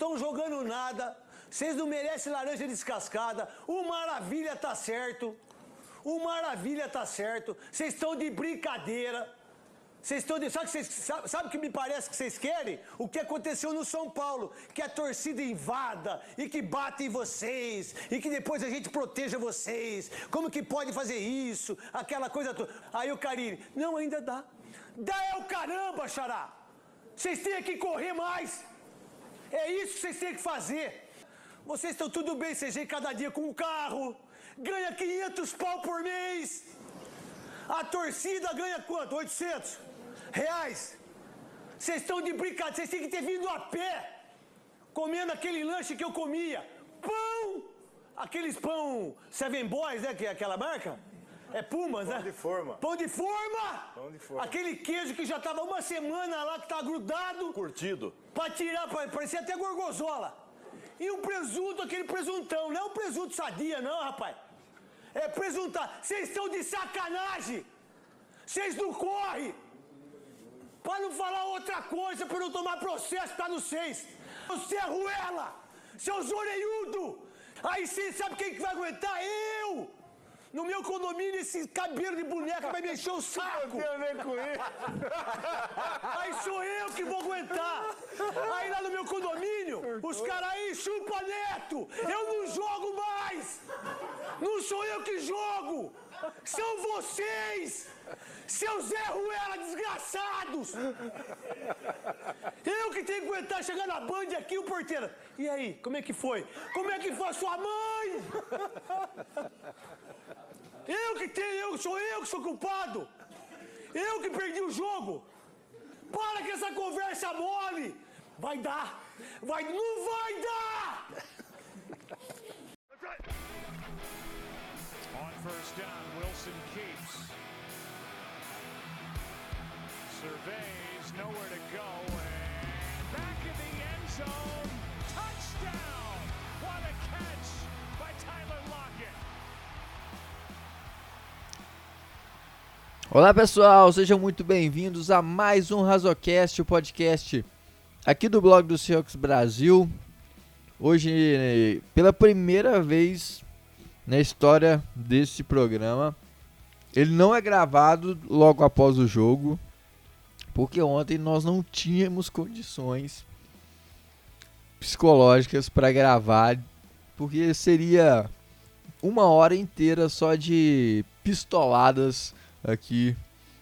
estão jogando nada. Vocês não merecem laranja descascada. O Maravilha tá certo. O Maravilha tá certo. Vocês estão de brincadeira. Vocês estão de. Sabe, vocês, sabe, sabe o que me parece que vocês querem? O que aconteceu no São Paulo. Que a torcida invada e que bate em vocês. E que depois a gente proteja vocês. Como que pode fazer isso? Aquela coisa toda. Aí o Carine. Não, ainda dá. Dá é o caramba, Xará. Vocês têm que correr mais. É isso que vocês têm que fazer. Vocês estão tudo bem, vêm cada dia com um carro, ganha 500 pau por mês. A torcida ganha quanto? 800 reais. Vocês estão de brincadeira, vocês têm que ter vindo a pé, comendo aquele lanche que eu comia. Pão! Aqueles pão Seven Boys, né? Que é aquela marca? É Pumas, Pão né? de forma. Pão de forma! Pão de forma. Aquele queijo que já tava uma semana lá, que tá grudado. Curtido. Pra tirar, pra- parecia até gorgonzola. E o presunto, aquele presuntão, não é o presunto sadia, não, rapaz. É presuntar. Vocês estão de sacanagem. Vocês não correm. Pra não falar outra coisa, pra não tomar processo, tá no seis. Você é ruela, seus orelhudo. Aí você sabe quem que vai aguentar? Eu! No meu condomínio, esse cabelo de boneca vai me encher o saco. Tem a ver com isso. Aí sou eu que vou aguentar. Aí lá no meu condomínio, os caras aí chupa neto. Eu não jogo mais. Não sou eu que jogo. São vocês. Seus Zé Ruela desgraçados. Eu que tenho que aguentar chegar na Band aqui, o porteiro. E aí, como é que foi? Como é que foi a sua mãe? Eu que tenho, eu, sou eu que sou culpado. Eu que perdi o jogo. Para com essa conversa mole. Vai dar. Vai, não vai dar. On first down, Wilson keeps. Surveys, nowhere to go, Olá pessoal, sejam muito bem-vindos a mais um Razocast, o podcast aqui do blog do Seahawks Brasil. Hoje, pela primeira vez na história desse programa, ele não é gravado logo após o jogo, porque ontem nós não tínhamos condições psicológicas para gravar, porque seria uma hora inteira só de pistoladas aqui,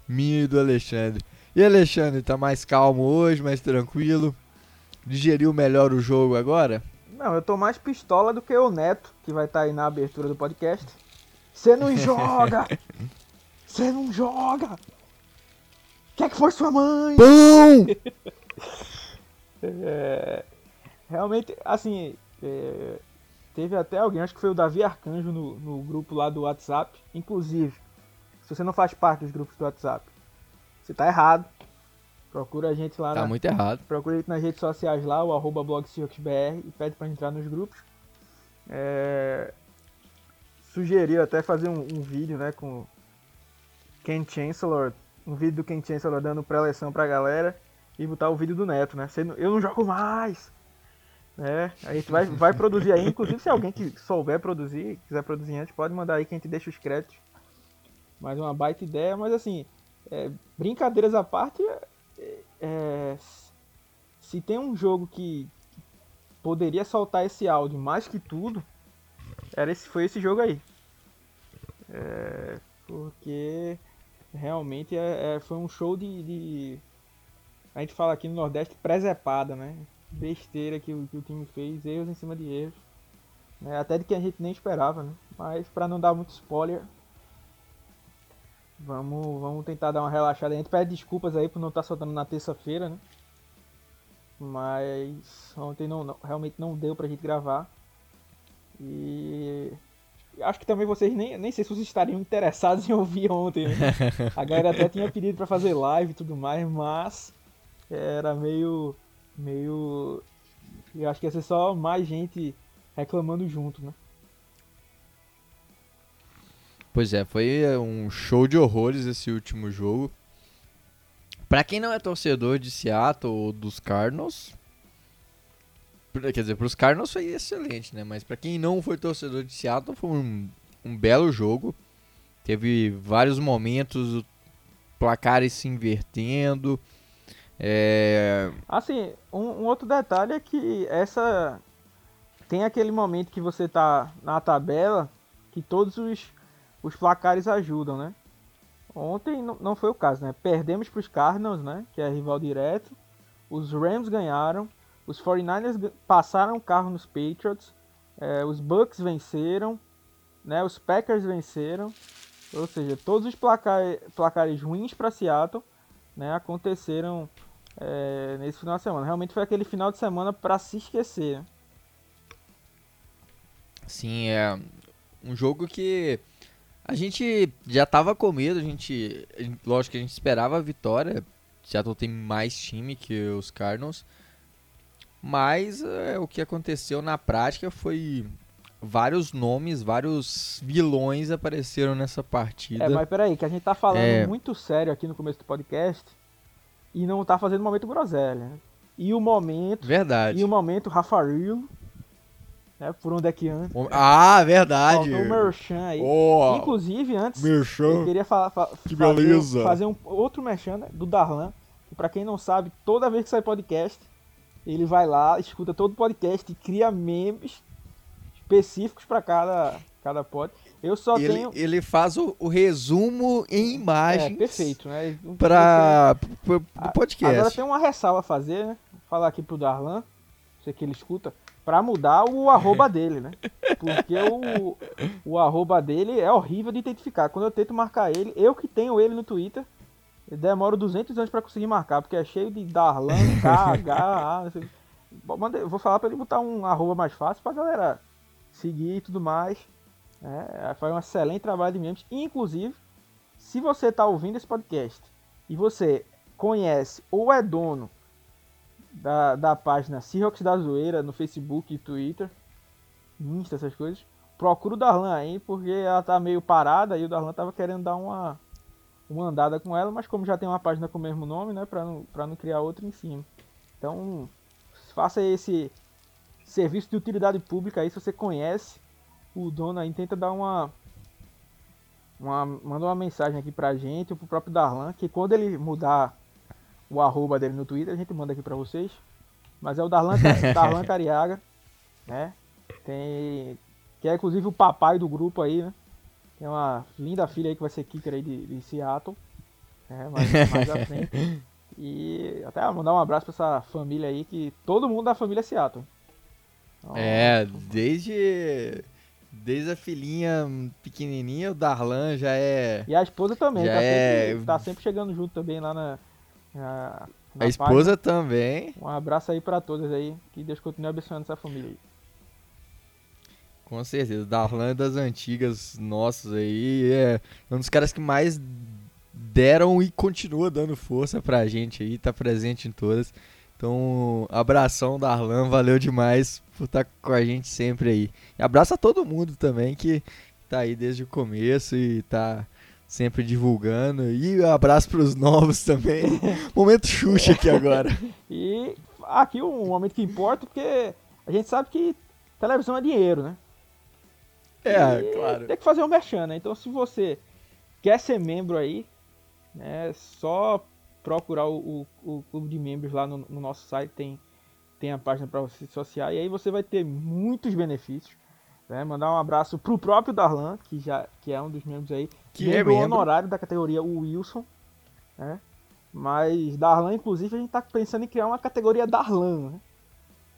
minha e do Alexandre. E Alexandre, tá mais calmo hoje, mais tranquilo? Digeriu melhor o jogo agora? Não, eu tô mais pistola do que o Neto, que vai estar aí na abertura do podcast. Você não joga! Você não joga! Quer que foi sua mãe? Pão! É, realmente, assim, é, teve até alguém, acho que foi o Davi Arcanjo no, no grupo lá do WhatsApp. Inclusive, se você não faz parte dos grupos do WhatsApp, você tá errado. Procura a gente lá Tá na, muito errado. Procura ele nas redes sociais lá, o arroba blogseahawksbr e pede pra entrar nos grupos. É... Sugeriu até fazer um, um vídeo, né, com Ken Chancellor, um vídeo do Ken Chancellor dando pré-eleção pra galera e botar o vídeo do Neto, né? Não- Eu não jogo mais! É, a gente vai, vai produzir aí, inclusive se alguém que souber produzir, quiser produzir antes, pode mandar aí que a gente deixa os créditos. Mais uma baita ideia, mas assim, é, brincadeiras à parte, é, se tem um jogo que poderia soltar esse áudio mais que tudo, era esse, foi esse jogo aí. É, porque realmente é, é- foi um show de, de- A gente fala aqui no Nordeste presepada, né? Besteira que o, que o time fez, erros em cima de erros. né? Até de que a gente nem esperava, né? Mas pra não dar muito spoiler, Vamos, vamos tentar dar uma relaxada. A gente pede desculpas aí por não estar soltando na terça-feira, né? Mas ontem não, não- realmente não deu pra gente gravar. E acho que também vocês nem, nem sei se vocês estariam interessados em ouvir ontem, né? A galera até tinha pedido pra fazer live e tudo mais, mas era meio. meio. Eu acho que ia ser só mais gente reclamando junto, né? Pois é, foi um show de horrores esse último jogo. Pra quem não é torcedor de Seattle ou dos Cardinals, Quer dizer, pros Cardinals foi excelente, né? Mas pra quem não foi torcedor de Seattle, foi um, um belo jogo. Teve vários momentos, placares se invertendo. É... Assim, um, um, outro detalhe é que essa. Tem aquele momento que você tá na tabela que todos os, os placares ajudam, né? Ontem não foi o caso, né? Perdemos para os Cardinals, né? Que é rival direto. Os Rams ganharam. Os 49ers passaram o carro nos Patriots. É, os Bucks venceram. Né? Os Packers venceram. Ou seja, todos os placar, placares ruins para Seattle né, aconteceram é, nesse final de semana. Realmente foi aquele final de semana para se esquecer. Né? Sim, é um jogo que a gente já tava com medo, a gente, lógico que a gente esperava a vitória. Seattle tem mais time que os Cardinals. Mas é, o que aconteceu na prática foi vários nomes, vários vilões apareceram nessa partida. É, mas peraí, que a gente tá falando é... muito sério aqui no começo do podcast e não tá fazendo momento groselha. Né? E o momento. Verdade. E o momento Rafael. Né, por onde é que anda. Ah, verdade. Faltou o Merchan aí. Oh, Inclusive, antes, merchan. eu queria fa fa que fazer, beleza. fazer um outro Merchan né, do Darlan. Que pra quem não sabe, toda vez que sai podcast, ele vai lá, escuta todo o podcast e cria memes específicos para cada, cada pod. Eu só ele, tenho. Ele faz o, o resumo em imagens. É, perfeito, né? Para o podcast. Agora tem uma ressalva a fazer, né? Vou falar aqui pro Darlan, sei que ele escuta, para mudar o arroba dele, né? Porque o, o arroba dele é horrível de identificar. Quando eu tento marcar ele, eu que tenho ele no Twitter, demoro 200 anos para conseguir marcar, porque é cheio de Darlan, K, H, A. Vou falar para ele botar um arroba mais fácil pra galera seguir e tudo mais. É, foi um excelente trabalho de membros. Inclusive, se você está ouvindo esse podcast e você conhece ou é dono da, da página Seahawks da Zoeira no Facebook e Twitter, Insta, essas coisas, procura o Darlan aí, porque ela tá meio parada e o Darlan tava querendo dar uma, uma andada com ela, mas como já tem uma página com o mesmo nome, né, pra não, pra não criar outra em cima. Então, faça esse serviço de utilidade pública aí, se você conhece o dono aí, tenta dar uma, uma manda uma mensagem aqui pra gente, ou pro próprio Darlan, que quando ele mudar o arroba dele no Twitter, a gente manda aqui pra vocês. Mas é o Darlan, Darlan Cariaga, né? Tem, que é inclusive o papai do grupo aí, né? Tem uma linda filha aí que vai ser kicker aí de, de Seattle. É, mais, mais à frente. E até mandar um abraço pra essa família aí, que todo mundo da família é Seattle. Então, é, desde desde a filhinha pequenininha, o Darlan já é. E a esposa também, já tá, é... sempre, tá sempre chegando junto também lá na. Na, na a esposa página. também. Um abraço aí para todas aí. Que Deus continue abençoando essa família aí. Com certeza. Darlan é das antigas nossas aí. É um dos caras que mais deram e continua dando força pra gente aí. Tá presente em todas. Então, abração Darlan, valeu demais por estar tá com a gente sempre aí. E abraço a todo mundo também que tá aí desde o começo e tá sempre divulgando. E um abraço para os novos também. momento Xuxa aqui agora. e aqui um momento que importa, porque a gente sabe que televisão é dinheiro, né? É, e claro. Tem que fazer um merchan, né? Então, se você quer ser membro aí, né, só procurar o, o, o clube de membros lá no, no, nosso site, tem, tem a página para você associar, e aí você vai ter muitos benefícios. Né? Mandar um abraço pro próprio Darlan, que, já, que é um dos membros aí, que é membro é membro. honorário da categoria o Wilson. Né? Mas Darlan, inclusive, a gente tá pensando em criar uma categoria Darlan, né?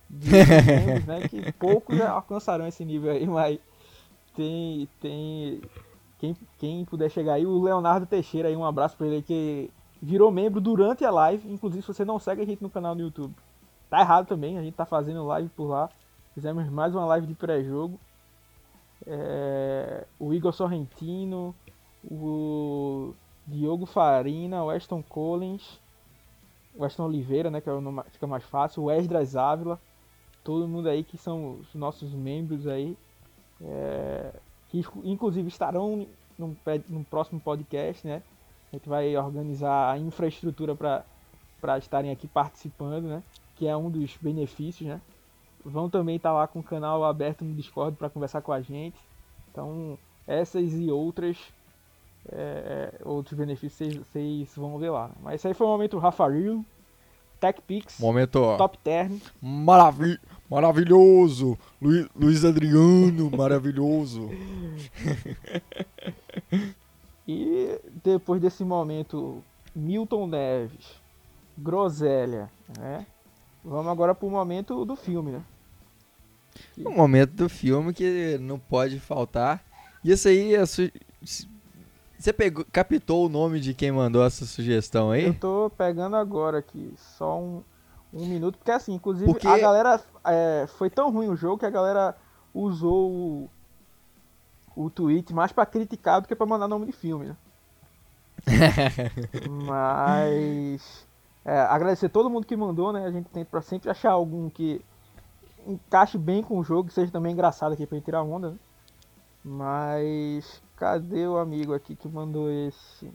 De membros, né? Que poucos já alcançarão esse nível aí, mas tem. tem quem, quem puder chegar aí, o Leonardo Teixeira aí, um abraço para ele que virou membro durante a live. Inclusive, se você não segue a gente no canal no YouTube, tá errado também. A gente tá fazendo live por lá. Fizemos mais uma live de pré-jogo. É, o Igor Sorrentino, o Diogo Farina, o Aston Collins, o Aston Oliveira, né, que é o nome, fica mais fácil, o Esdras Ávila, todo mundo aí que são os nossos membros aí, é, que inclusive estarão no, no próximo podcast, né? A gente vai organizar a infraestrutura para estarem aqui participando, né? Que é um dos benefícios, né? Vão também estar lá com o canal aberto no Discord para conversar com a gente. Então, essas e outras, é, é outros benefícios vocês vão ver lá. Mas esse aí foi o momento Rafael, TechPix, Momento Top Term. maravi maravilhoso. Luiz, Luiz Adriano, maravilhoso. E depois desse momento, Milton Neves, Groselha, né? Vamos agora pro momento do filme, né? Um momento do filme que não pode faltar. E isso aí, é su- você pegou, captou o nome de quem mandou essa sugestão aí? Eu tô pegando agora aqui, só um, um minuto, porque assim, inclusive Porque- a galera é, foi tão ruim o jogo que a galera usou o, o tweet mais pra criticar do que pra mandar nome de filme, né? Mas é, agradecer todo mundo que mandou, né? A gente tenta pra sempre achar algum que encaixe bem com o jogo, que seja também engraçado aqui pra gente tirar onda, né? Mas cadê o amigo aqui que mandou esse?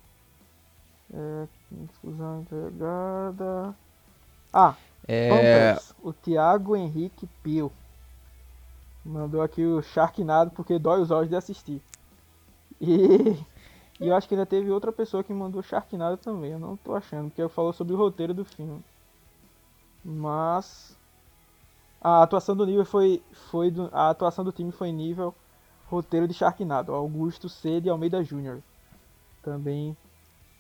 É, confusão entregada. Ah, É, Pampers, o Thiago Henrique Pio. Mandou aqui o Sharknado porque dói os olhos de assistir. E, e eu acho que ainda teve outra pessoa que mandou Sharknado também. Eu não tô achando, porque falou sobre o roteiro do filme. Mas a atuação do nível foi, foi do- a atuação do time foi nível roteiro de Sharknado. Augusto C de Almeida Júnior. Também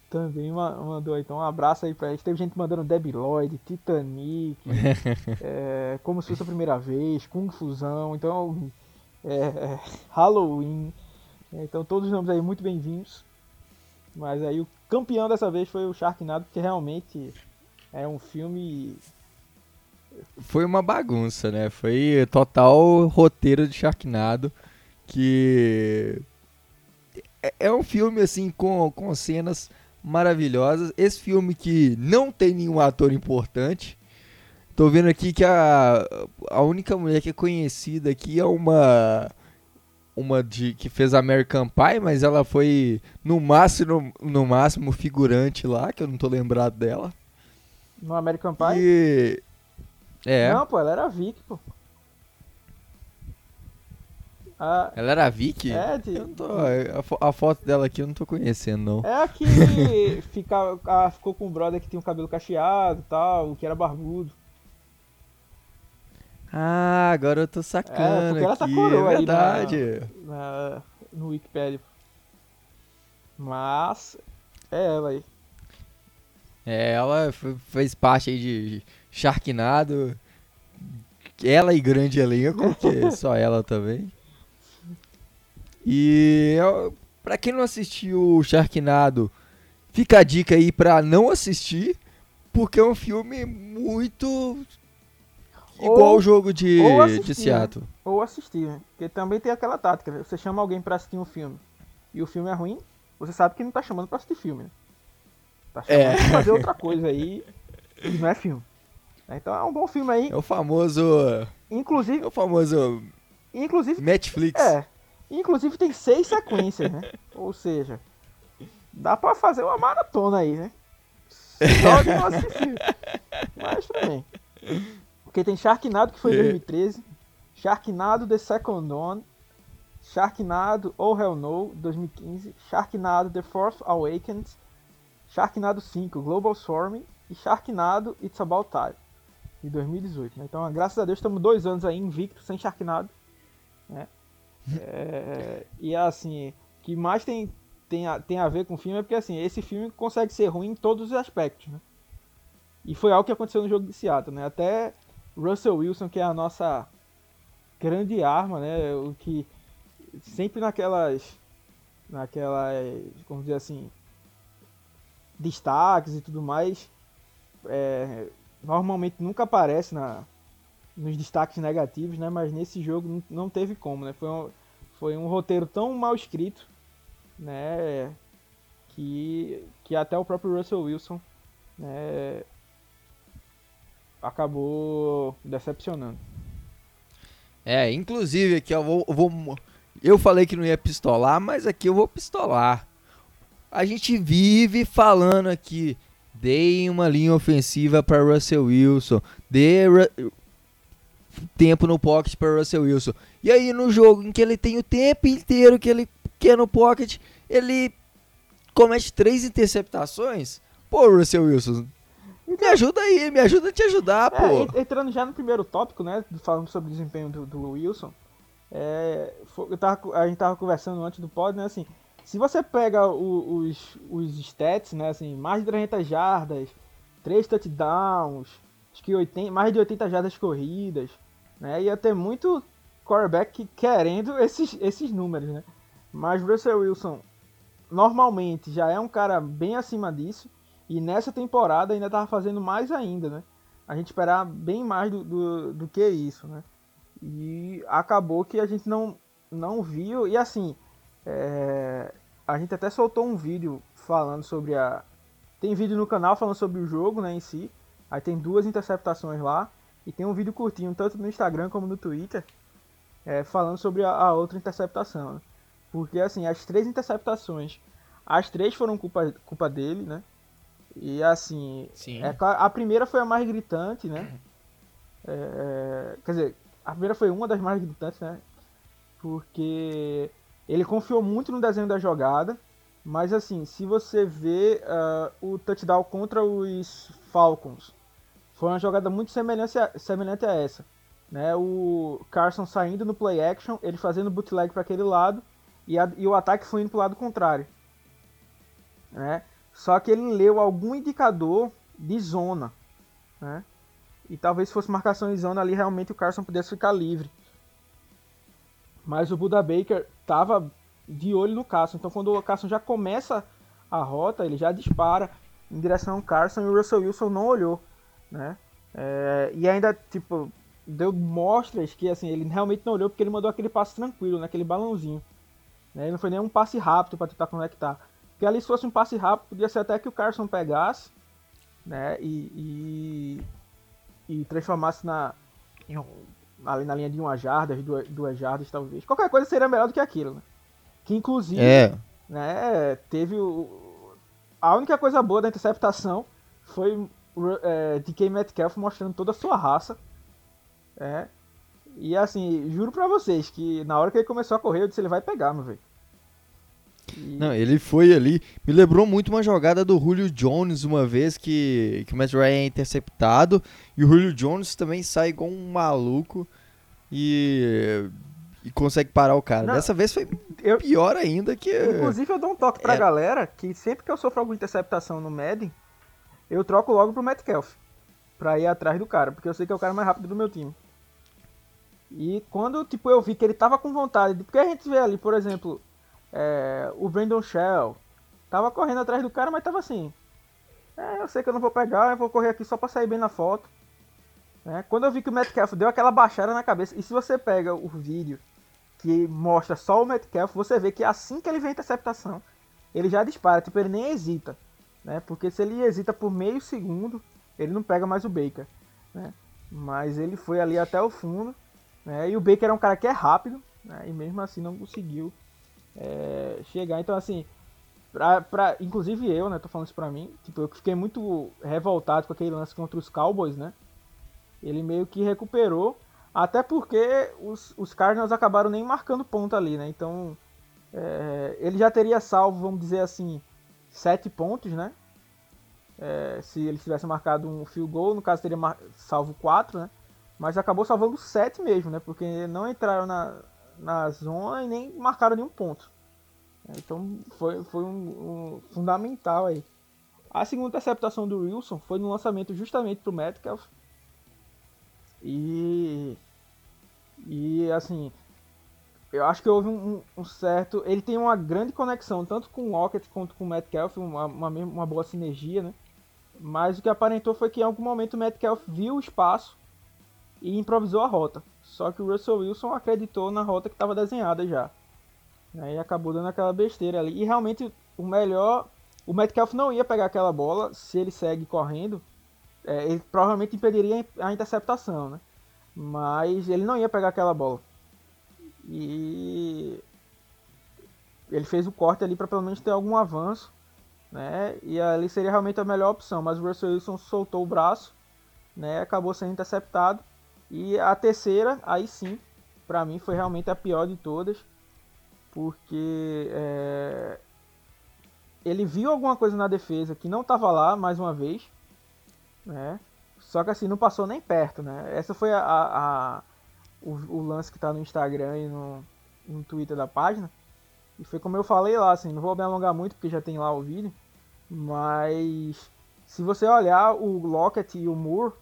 também ma- mandou. Então um abraço aí pra eles. Teve gente mandando Debbie Lloyd, Titanic, é, Como se fosse a primeira vez, Kung Fusão, então é, é, Halloween. É, Então todos os nomes aí muito bem-vindos. Mas aí o campeão dessa vez foi o Sharknado, porque realmente é um filme. foi uma bagunça, né? Foi total roteiro de Sharknado que é- é um filme assim com, com cenas maravilhosas. Esse filme que não tem nenhum ator importante. Tô vendo aqui que a, a única mulher que é conhecida aqui é uma uma de que fez American Pie, mas ela foi no máximo no máximo figurante lá, que eu não tô lembrado dela. No American Pie? E é, Não, pô, ela era Vic, pô. A, ela era a Vicky? É, de- tô- a, a foto dela aqui eu não tô conhecendo não. é a que fica, a- ficou com um brother que tinha um cabelo cacheado e tal, o que era barbudo. Ah, agora eu tô sacando É, porque ela tá coroa é aí na- verdade. na, no Wikipedia. Mas é ela aí. É, ela fez parte aí de Sharknado. Ela e grande elenco, que só ela também. E pra quem não assistiu o Sharknado, fica a dica aí pra não assistir, porque é um filme muito igual Ou- o jogo de, assistir, de Seattle. Ou assistir, né? Porque também tem aquela tática, né? Você chama alguém pra assistir um filme e o filme é ruim, você sabe que não tá chamando pra assistir filme, né? Tá chamando É. pra fazer outra coisa aí e não é filme. Então é um bom filme aí. É o famoso. É Inclusive, o famoso inclusive Netflix. É. Inclusive tem seis sequências, né? Ou seja, dá pra fazer uma maratona aí, né? Só de não assistir. Mas também. Porque tem Sharknado que foi em É. 2013, Sharknado The Second Dawn, Sharknado Oh Hell No 2015, Sharknado The Fourth Awakens, Sharknado 5 Global Swarming e Sharknado It's About Time de 2018. Né? Então, graças a Deus, estamos dois anos aí invicto sem Sharknado. Né? É, e assim, o que mais tem, tem, a, tem a ver com o filme é porque assim, esse filme consegue ser ruim em todos os aspectos. Né? E foi algo que aconteceu no jogo de Seattle. Né? Até Russell Wilson, que é a nossa grande arma, né? o que sempre naquelas, naquelas, como dizer assim, destaques e tudo mais, é, normalmente nunca aparece na, nos destaques negativos, né? Mas nesse jogo não, teve como, né? Foi um, foi um roteiro tão mal escrito, né? Que, que até o próprio Russell Wilson, né? Acabou decepcionando. É, inclusive aqui eu vou, eu vou- Eu falei que não ia pistolar, mas aqui eu vou pistolar. A gente vive falando aqui. Deem uma linha ofensiva para Russell Wilson. Dê. Ru- tempo no pocket para Russell Wilson. E aí no jogo em que ele tem o tempo inteiro que ele quer no pocket, ele comete três interceptações. Pô, Russell Wilson, me ajuda aí, me ajuda a te ajudar, É, pô. en- entrando já no primeiro tópico, né? Falando sobre o desempenho do, do Wilson. é, eu tava a gente tava conversando antes do pod, né? Assim, se você pega o- os, os stats, né? Assim, mais de 300 jardas, 3 touchdowns, acho que 80, mais de 80 jardas corridas, né? Ia ter muito quarterback querendo esses, esses números, né? Mas Russell Wilson normalmente já é um cara bem acima disso. E nessa temporada ainda tava fazendo mais ainda, né? A gente esperava bem mais do, do, do que isso, né? E acabou que a gente não, não viu. E assim, é, a gente até soltou um vídeo falando sobre a. Tem vídeo no canal falando sobre o jogo né, em si. Aí tem duas interceptações lá. E tem um vídeo curtinho, tanto no Instagram como no Twitter, é, falando sobre a, a outra interceptação. né? Porque assim, as três interceptações, as três foram culpa, culpa dele, né? E assim, Sim. é, a primeira foi a mais gritante, né? É, quer dizer, a primeira foi uma das mais gritantes, né? Porque ele confiou muito no desenho da jogada. Mas assim, se você vê ah, o touchdown contra os Falcons, foi uma jogada muito semelhante a, semelhante a essa. Né? O Carson saindo no play action, ele fazendo bootleg para aquele lado e, a- e o ataque foi indo para o lado contrário. Né? Só que ele leu algum indicador de zona. Né? E talvez se fosse marcação em zona ali, realmente o Carson pudesse ficar livre. Mas o Buda Baker tava de olho no Carson. Então quando o Carson já começa a rota, ele já dispara em direção ao Carson e o Russell Wilson não olhou. Né? É, e ainda, tipo, deu mostras que assim, ele realmente não olhou porque ele mandou aquele passe tranquilo, naquele balãozinho. Né? Não foi nem um passe rápido para tentar conectar. Porque ali se fosse um passe rápido, podia ser até que o Carson pegasse né? e, e, e transformasse na, ali na linha de uma jarda, duas, duas jardas talvez. Qualquer coisa seria melhor do que aquilo. Né? Que inclusive É, né, teve o, a única coisa boa da interceptação foi é, DK Metcalf mostrando toda a sua raça. É, e assim, juro pra vocês que na hora que ele começou a correr, eu disse: ele vai pegar, meu velho. Não, ele foi ali. Me lembrou muito uma jogada do Julio Jones uma vez que, que o Matt Ryan é interceptado. E o Julio Jones também sai igual um maluco e, e consegue parar o cara. Não, Dessa vez foi eu- pior ainda que. Inclusive, eu dou um toque pra É. galera que sempre que eu sofro alguma interceptação no Madden, eu troco logo pro Metcalf. Pra ir atrás do cara, porque eu sei que é o cara mais rápido do meu time. E quando tipo, eu vi que ele tava com vontade, porque a gente vê ali, por exemplo, é, o Brandon Shell tava correndo atrás do cara, mas tava assim. É, eu sei que eu não vou pegar, eu vou correr aqui só pra sair bem na foto. né? Quando eu vi que o Metcalf deu aquela baixada na cabeça, e se você pega o vídeo que mostra só o Metcalf, você vê que assim que ele vê a interceptação, ele já dispara, tipo, ele nem hesita, né? Porque se ele hesita por meio segundo, ele não pega mais o Baker, né? Mas ele foi ali até o fundo, né? E o Baker é um cara que é rápido, né? E mesmo assim não conseguiu é, chegar. Então, assim, pra, pra, inclusive eu, né? Tô falando isso pra mim, tipo, eu fiquei muito revoltado com aquele lance contra os Cowboys, né? Ele meio que recuperou, até porque os, os Cardinals acabaram nem marcando ponto ali, né? Então, é, ele já teria salvo, vamos dizer assim, sete pontos, né? É, se ele tivesse marcado um field goal, no caso teria salvo quatro, né? Mas acabou salvando sete mesmo, né? Porque não entraram na, na zona e nem marcaram nenhum ponto. Então foi, foi um, um fundamental aí. A segunda interceptação do Wilson foi no lançamento justamente pro Metcalf. E. E assim. Eu acho que houve um, um certo. Ele tem uma grande conexão, tanto com o Rocket quanto com o Metcalf, uma, uma, uma boa sinergia, né? Mas o que aparentou foi que em algum momento o Metcalf viu o espaço e improvisou a rota. Só que o Russell Wilson acreditou na rota que estava desenhada já. Né? E acabou dando aquela besteira ali. E realmente o melhor. O Metcalf não ia pegar aquela bola se ele segue correndo. é, ele provavelmente impediria a interceptação, né? Mas ele não ia pegar aquela bola. E ele fez o corte ali para pelo menos ter algum avanço, né? E ali seria realmente a melhor opção. Mas o Russell Wilson soltou o braço, né? Acabou sendo interceptado. E a terceira, aí sim, para mim foi realmente a pior de todas, porque é, ele viu alguma coisa na defesa que não estava lá mais uma vez, né? Só que assim não passou nem perto, né? Essa foi a, a, a o, o, lance que está no Instagram e no, no Twitter da página. E foi como eu falei lá, assim, não vou me alongar muito porque já tem lá o vídeo, mas se você olhar o Lockett e o Moore,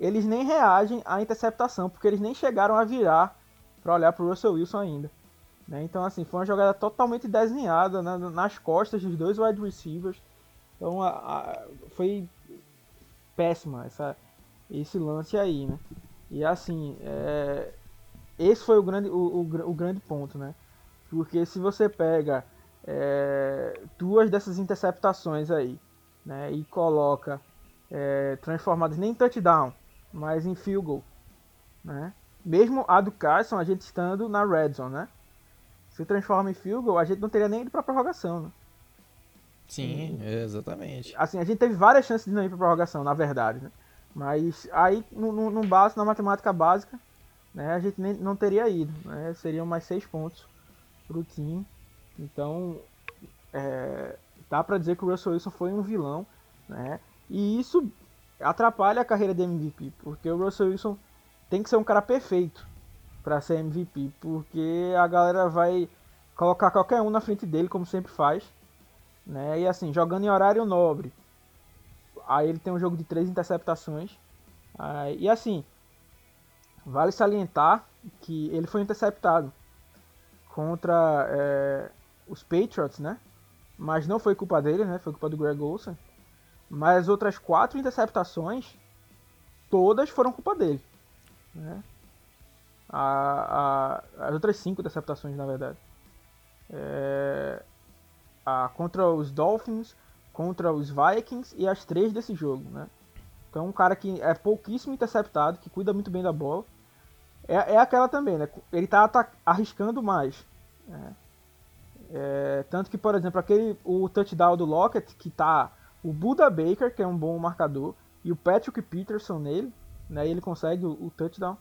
eles nem reagem à interceptação, porque eles nem chegaram a virar para olhar para o Russell Wilson ainda. Né? Então, assim, foi uma jogada totalmente desenhada né? nas costas dos dois wide receivers. Então, a, a, foi péssima essa, esse lance aí, né? E assim, é, esse foi o grande, o, o, o, grande ponto, né? Porque se você pega é, duas dessas interceptações aí, né, e coloca é, transformadas nem em touchdown, mas em field goal, né? Mesmo a do Carson, a gente estando na red zone, né? Se transforma em field goal, a gente não teria nem ido para prorrogação, né? Sim, exatamente. Assim, a gente teve várias chances de não ir para prorrogação, na verdade, né? Mas aí, no, no básico, na matemática básica, né, a gente nem, não teria ido. Né? Seriam mais seis pontos para o time. Então, é, dá para dizer que o Russell Wilson foi um vilão. Né? E isso atrapalha a carreira de MVP, porque o Russell Wilson tem que ser um cara perfeito para ser MVP, porque a galera vai colocar qualquer um na frente dele, como sempre faz, né? E assim, jogando em horário nobre. Aí ele tem um jogo de três interceptações. Aí, e assim, vale salientar que ele foi interceptado contra é, os Patriots, né? Mas não foi culpa dele, né? Foi culpa do Greg Olsen. Mas as outras quatro interceptações, todas foram culpa dele. Né? A, a, as outras cinco interceptações, na verdade. É, a, contra os Dolphins, contra os Vikings e as três desse jogo, né? Então um cara que é pouquíssimo interceptado, que cuida muito bem da bola. É, é aquela também, né? Ele tá, arriscando mais. Né? É, tanto que, por exemplo, aquele o touchdown do Lockett, que tá o Buda Baker, que é um bom marcador, e o Patrick Peterson nele, né? Ele consegue o, o touchdown.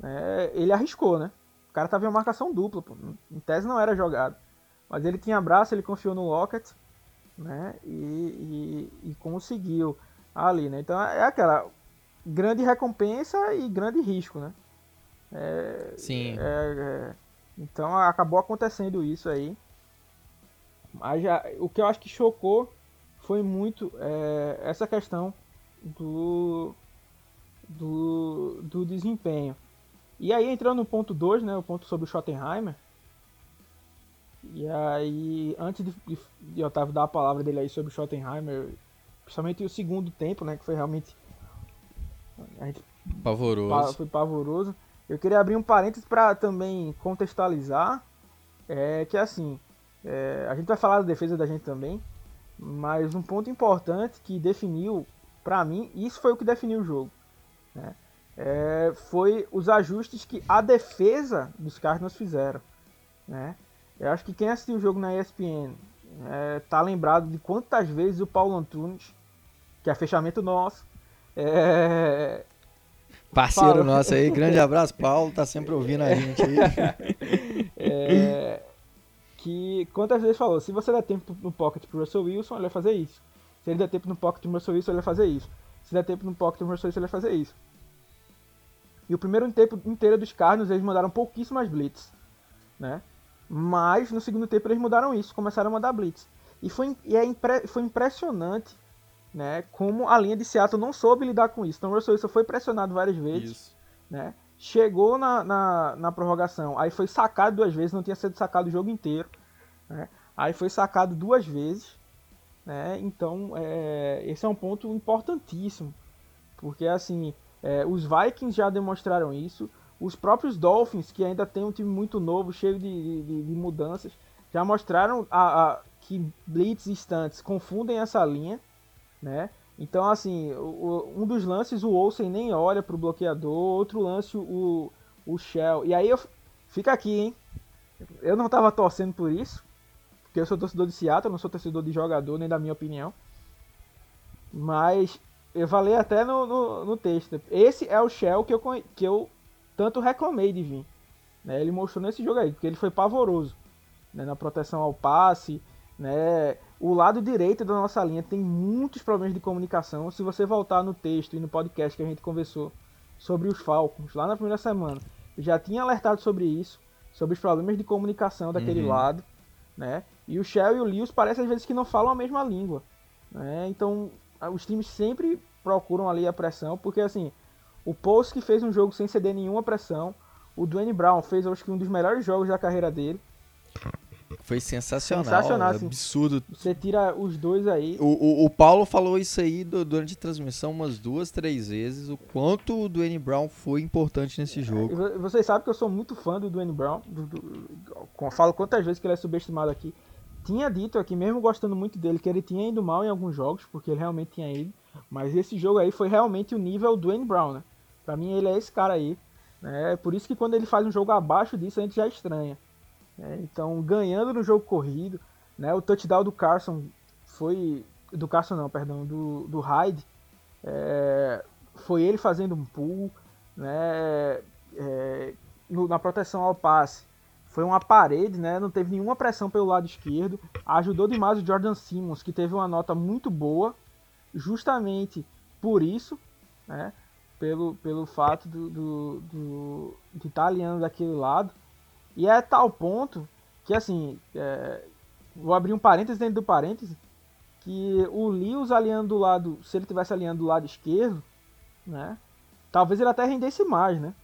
Né? Ele arriscou, né? O cara tava em uma marcação dupla, pô. Em tese não era jogado. Mas ele tinha braço, ele confiou no Lockett, né? E, e, e conseguiu ali, né? Então é aquela grande recompensa e grande risco, né? É, Sim. É, é, então acabou acontecendo isso aí. Mas já, o que eu acho que chocou foi muito é, essa questão do, do, do desempenho. E aí entrando no ponto 2, né, o ponto sobre o Schottenheimer. E aí, antes de, de, de Otávio dar a palavra dele aí sobre o Schottenheimer, principalmente o segundo tempo, né, que foi realmente gente pavoroso. foi pavoroso. Eu queria abrir um parênteses para também contextualizar, é que assim, é, a gente vai falar da defesa da gente também, mas um ponto importante que definiu, para mim, isso foi o que definiu o jogo, né? É, foi os ajustes que a defesa dos Cardinals fizeram, né? Eu acho que quem assistiu o jogo na ESPN é, tá lembrado de quantas vezes o Paulo Antunes, que é fechamento nosso, é, Parceiro Paulo. nosso aí, grande abraço, Paulo, tá sempre ouvindo a gente aí. É, que quantas vezes falou, se você der tempo no pocket pro Russell Wilson, ele vai fazer isso. Se ele der tempo no pocket pro Russell Wilson, ele vai fazer isso. Se der tempo no pocket pro Russell Wilson, ele vai fazer isso. E o primeiro tempo inteiro dos Cardinals, eles mandaram pouquíssimas blitz, né? Mas no segundo tempo eles mudaram isso, começaram a mandar blitz. E foi, e é impre, foi impressionante né, como a linha de Seattle não soube lidar com isso. Então o Russell Wilson foi pressionado várias vezes, isso. né? Chegou na, na, na, prorrogação, aí foi sacado duas vezes, não tinha sido sacado o jogo inteiro. Né? Aí foi sacado duas vezes. Né? Então, é, esse é um ponto importantíssimo. Porque, assim, é, os Vikings já demonstraram isso. Os próprios Dolphins, que ainda tem um time muito novo, cheio de, de, de mudanças, já mostraram a, a, que blitz instantes confundem essa linha. Né? Então, assim, o, um dos lances o Olsen nem olha pro bloqueador, outro lance o, o Shell. E aí eu fica aqui, hein? Eu não tava torcendo por isso, porque eu sou torcedor de Seattle, não sou torcedor de jogador, nem da minha opinião. Mas eu falei até no, no, no, texto. Esse é o Shell que eu, que eu tanto reclamei de vir. Né? Ele mostrou nesse jogo aí, porque ele foi pavoroso. Né? Na proteção ao passe. Né? O lado direito da nossa linha tem muitos problemas de comunicação. Se você voltar no texto e no podcast que a gente conversou sobre os Falcons, lá na primeira semana, eu já tinha alertado sobre isso, sobre os problemas de comunicação daquele uhum. lado. Né? E o Shell e o Lewis parecem às vezes que não falam a mesma língua. Né? Então os times sempre procuram ali a pressão, porque assim, o Post que fez um jogo sem ceder nenhuma pressão, o Dwayne Brown fez acho que um dos melhores jogos da carreira dele. Foi sensacional, sensacional assim. absurdo. Você tira os dois aí. O, o, o Paulo falou isso aí do, durante a transmissão umas duas, três vezes, o quanto o Dwayne Brown foi importante nesse é, jogo. Vocês sabem que eu sou muito fã do Dwayne Brown, do, do, falo quantas vezes que ele é subestimado aqui tinha dito aqui, mesmo gostando muito dele, que ele tinha ido mal em alguns jogos, porque ele realmente tinha ido. Mas esse jogo aí foi realmente o nível do Dwayne Brown, né? Pra mim ele é esse cara aí. Né? Por isso que quando ele faz um jogo abaixo disso, a gente já estranha. Né? Então, ganhando no jogo corrido, né? O touchdown do Carson foi... Do Carson não, perdão, do, do Hyde. É... Foi ele fazendo um pull, né? É... No, na proteção ao passe foi uma parede, né? Não teve nenhuma pressão pelo lado esquerdo. Ajudou demais o Jordan Simmons, que teve uma nota muito boa, justamente por isso, né? Pelo, pelo fato do, do, do de estar tá alinhando daquele lado. E é tal ponto que, assim, é, vou abrir um parênteses dentro do parêntese, que o Lewis alinhando do lado, se ele tivesse alinhando do lado esquerdo, né? Talvez ele até rendesse mais, né?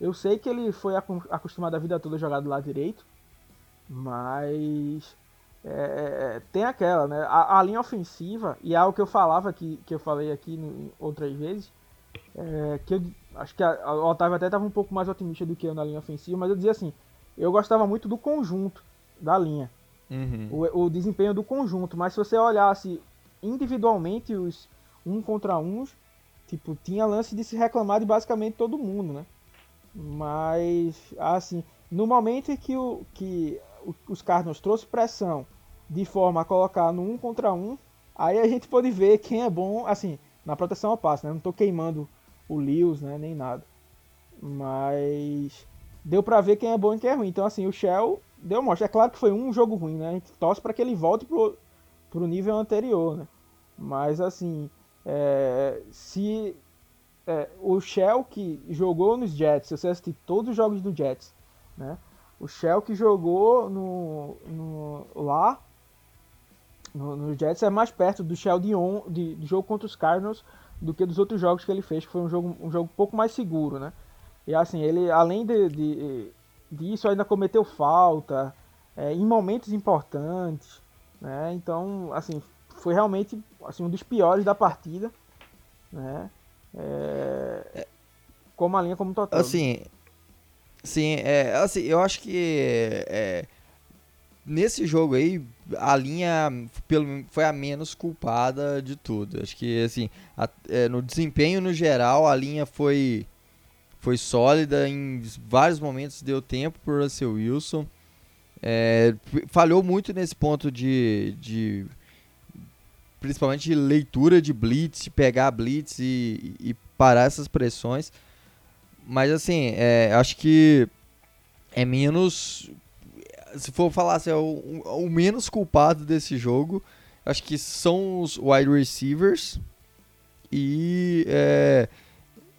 Eu sei que ele foi acostumado a vida toda a jogar do lado direito, mas é, é, é, tem aquela, né? A, a, linha ofensiva, e é algo que eu falava aqui, que eu falei aqui no, outras vezes, é, que eu acho que a Otávio até estava um pouco mais otimista do que eu na linha ofensiva, mas eu dizia assim, eu gostava muito do conjunto da linha. Uhum. O, o, desempenho do conjunto, mas se você olhasse individualmente os um contra uns, tipo, tinha lance de se reclamar de basicamente todo mundo, né? Mas, assim, no momento em que, o, que os Cardinals trouxe pressão de forma a colocar no um contra um, aí a gente pode ver quem é bom, assim, na proteção ao passe, né? Não tô queimando o Lewis, né? Nem nada. Mas deu pra ver quem é bom e quem é ruim. Então, assim, o Shell deu mostra. É claro que foi um jogo ruim, né? A gente torce para que ele volte pro, pro nível anterior, né? Mas, assim, é, se é, o Shell que jogou nos Jets, se você assistir todos os jogos do Jets, né? O Shell que jogou no, no lá no, no, Jets é mais perto do Shell de, on, de, de, jogo contra os Cardinals do que dos outros jogos que ele fez, que foi um jogo um jogo um pouco mais seguro, né? E assim, ele além de, de disso ainda cometeu falta é, em momentos importantes, né? Então, assim, foi realmente assim, um dos piores da partida, né? É, como a linha como total. Assim, sim, é, assim, eu acho que é, nesse jogo aí a linha pelo, foi a menos culpada de tudo. Acho que assim, a, é, no desempenho no geral a linha foi foi sólida em vários momentos deu tempo para Russell Wilson. É, falhou muito nesse ponto de, de principalmente de leitura de blitz, pegar blitz e, e parar essas pressões. Mas assim, é, acho que é menos. Se for falar assim, é o, o menos culpado desse jogo, acho que são os wide receivers e, é,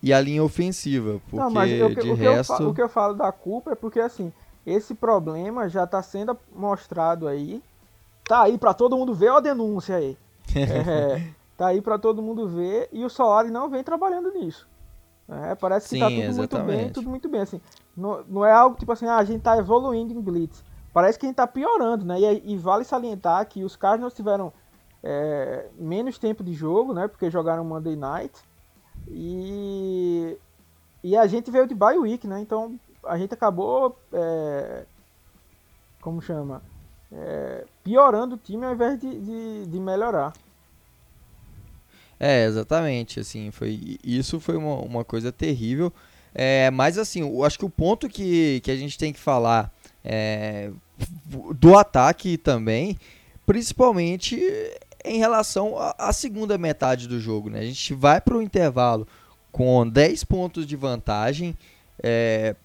e a linha ofensiva. Porque Não, mas eu, de o, resto... Que eu, o que eu falo da culpa é porque assim, esse problema já está sendo mostrado aí. Tá aí para todo mundo ver a denúncia aí. É, tá aí para todo mundo ver e o Solari não vem trabalhando nisso. É, parece que Sim, tá tudo exatamente. muito bem, tudo muito bem. Assim, não, não é algo tipo assim, ah, a gente tá evoluindo em Blitz. Parece que a gente tá piorando, né? E, e vale salientar que os Cardinals tiveram é, menos tempo de jogo, né? Porque jogaram Monday Night. E, e a gente veio de bye week, né? Então a gente acabou. É, como chama? é, piorando o time ao invés de, de, de, melhorar. É, exatamente, assim, foi, isso foi uma, uma coisa terrível, é, mas assim, eu acho que o ponto que, que a gente tem que falar é, do ataque também, principalmente em relação à segunda metade do jogo. Né? A gente vai para o intervalo com 10 pontos de vantagem. É,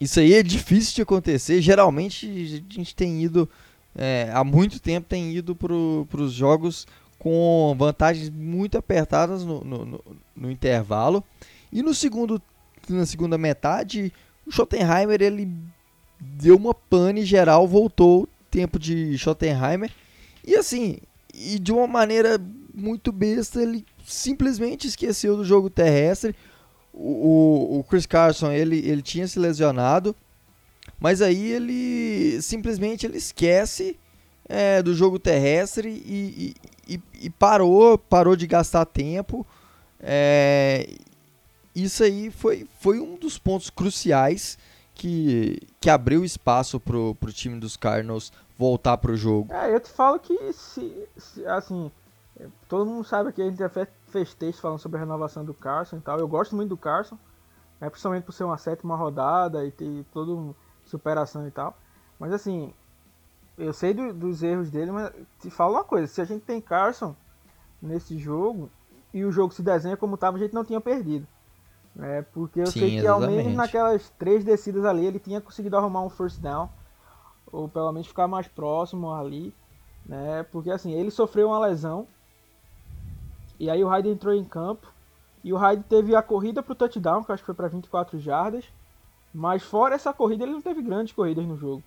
isso aí é difícil de acontecer. Geralmente a gente tem ido, é, há muito tempo, tem ido para os jogos com vantagens muito apertadas no, no, no, no, intervalo. E no segundo, na segunda metade, o Schottenheimer ele deu uma pane geral, voltou o tempo de Schottenheimer. E assim, e de uma maneira muito besta, ele simplesmente esqueceu do jogo terrestre. O, o, Chris Carson ele, ele tinha se lesionado, mas aí ele simplesmente ele esquece é, do jogo terrestre e, e, e, parou, parou de gastar tempo. É, isso aí foi, foi um dos pontos cruciais que, que abriu espaço pro, pro time dos Cardinals voltar pro jogo. É, eu te falo que se, se assim, todo mundo sabe que a gente já fez texto falando sobre a renovação do Carson e tal. Eu gosto muito do Carson, né, principalmente por ser uma sétima rodada e ter toda uma superação e tal. Mas assim, eu sei do, dos erros dele, mas te falo uma coisa, se a gente tem Carson nesse jogo e o jogo se desenha como estava, a gente não tinha perdido. Né? Porque eu Sim, sei que exatamente. ao menos naquelas três descidas ali ele tinha conseguido arrumar um first down. Ou pelo menos ficar mais próximo ali. Né? Porque assim, ele sofreu uma lesão. E aí o Hyde entrou em campo. E o Hyde teve a corrida para o touchdown, que acho que foi para 24 jardas. Mas fora essa corrida, ele não teve grandes corridas no jogo.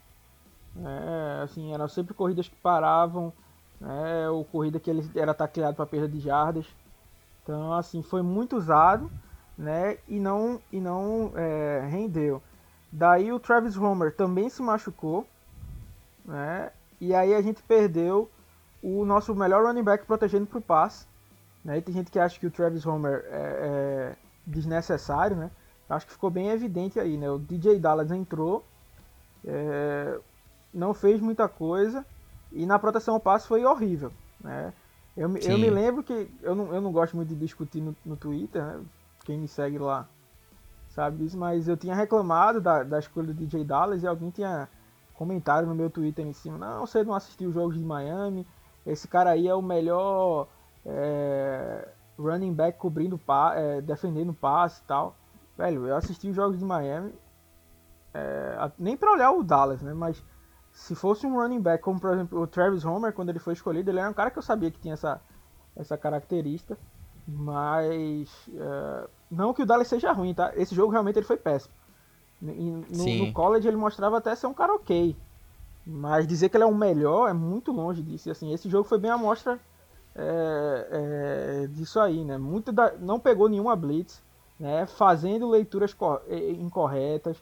É, assim, eram sempre corridas que paravam. Né? Ou corrida que ele era tacleado para perda de jardas. Então, assim, foi muito usado né? E não, e não é, rendeu. Daí o Travis Homer também se machucou, né? E aí a gente perdeu o nosso melhor running back protegendo para o passe. Né? E tem gente que acha que o Travis Homer é, é desnecessário, né? Acho que ficou bem evidente aí, né? O DJ Dallas entrou, é, não fez muita coisa e na proteção ao passe foi horrível, né? Eu, eu me lembro que eu não, eu não gosto muito de discutir no, no Twitter, né? quem me segue lá sabe disso, mas eu tinha reclamado da, da escolha do DJ Dallas e alguém tinha comentado no meu Twitter em cima, não, você não assistiu os jogos de Miami, esse cara aí é o melhor é, running back cobrindo, é, defendendo passe e tal. Velho, eu assisti os jogos de Miami, é, nem para olhar o Dallas, né, mas se fosse um running back, como por exemplo o Travis Homer, quando ele foi escolhido, ele era um cara que eu sabia que tinha essa, essa característica. Mas uh, não que o Dallas seja ruim, tá? Esse jogo realmente ele foi péssimo. No, no, college ele mostrava até ser um cara ok. Mas dizer que ele é o melhor é muito longe disso. E, assim, esse jogo foi bem a mostra é, é, disso aí, né? Muito da, não pegou nenhuma blitz, né? Fazendo leituras incorretas,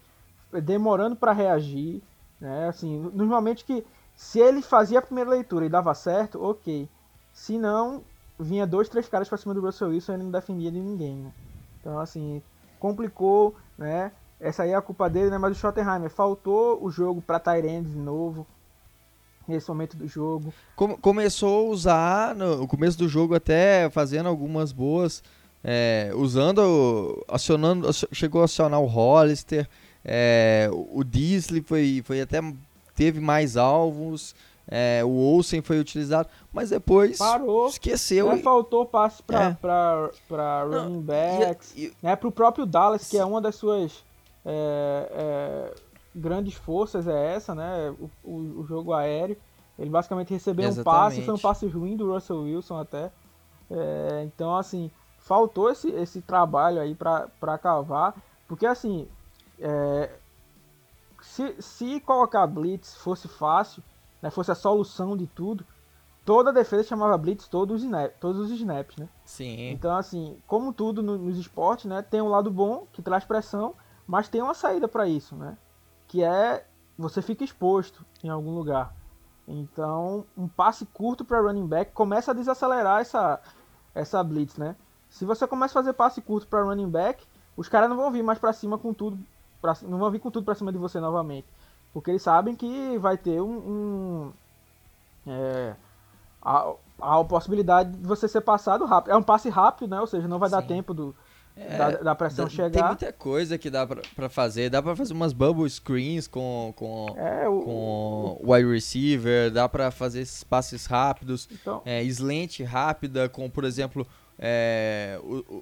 demorando para reagir, né? Assim, normalmente que se ele fazia a primeira leitura e dava certo, ok. Se não, vinha dois, três caras pra cima do Russell Wilson e ele não defendia de ninguém, né? Então, assim, complicou, né? Essa aí é a culpa dele, né? Mas o Schottenheimer faltou o jogo pra Tyrande de novo. Nesse momento do jogo. começou a usar no começo do jogo até fazendo algumas boas. É, usando, acionando, chegou a acionar o Hollister. É, o Disley foi, foi até teve mais alvos. É, o Olsen foi utilizado, mas depois Parou, esqueceu. Né, e... Faltou passe para é. running backs, e, e... né, para o próprio Dallas, que é uma das suas é, é, grandes forças, é essa, né, o, o, o jogo aéreo. Ele basicamente recebeu Exatamente. um passe, foi um passe ruim do Russell Wilson até. É, então, assim, faltou esse, esse trabalho aí para cavar, porque assim, é, se, se colocar blitz fosse fácil, né, fosse a solução de tudo, toda a defesa chamava blitz todos os, snaps, todos os snaps, né? Sim. Então, assim, como tudo no, nos esportes, né, tem um lado bom que traz pressão, mas tem uma saída para isso, né? Que é você fica exposto em algum lugar. Então, um passe curto para running back começa a desacelerar essa essa blitz, né? Se você começa a fazer passe curto para running back, os caras não vão vir mais para cima com tudo, pra, não vão vir com tudo para cima de você novamente. Porque eles sabem que vai ter um. um é, a, a possibilidade de você ser passado rápido. É um passe rápido, né? Ou seja, não vai Sim. dar tempo do, é, da, da, pressão dá, chegar. Tem muita coisa que dá pra, pra fazer. Dá pra fazer umas bubble screens com, com, é, o, com o wide receiver, dá pra fazer esses passes rápidos, então, é, slant rápida, com, por exemplo, é,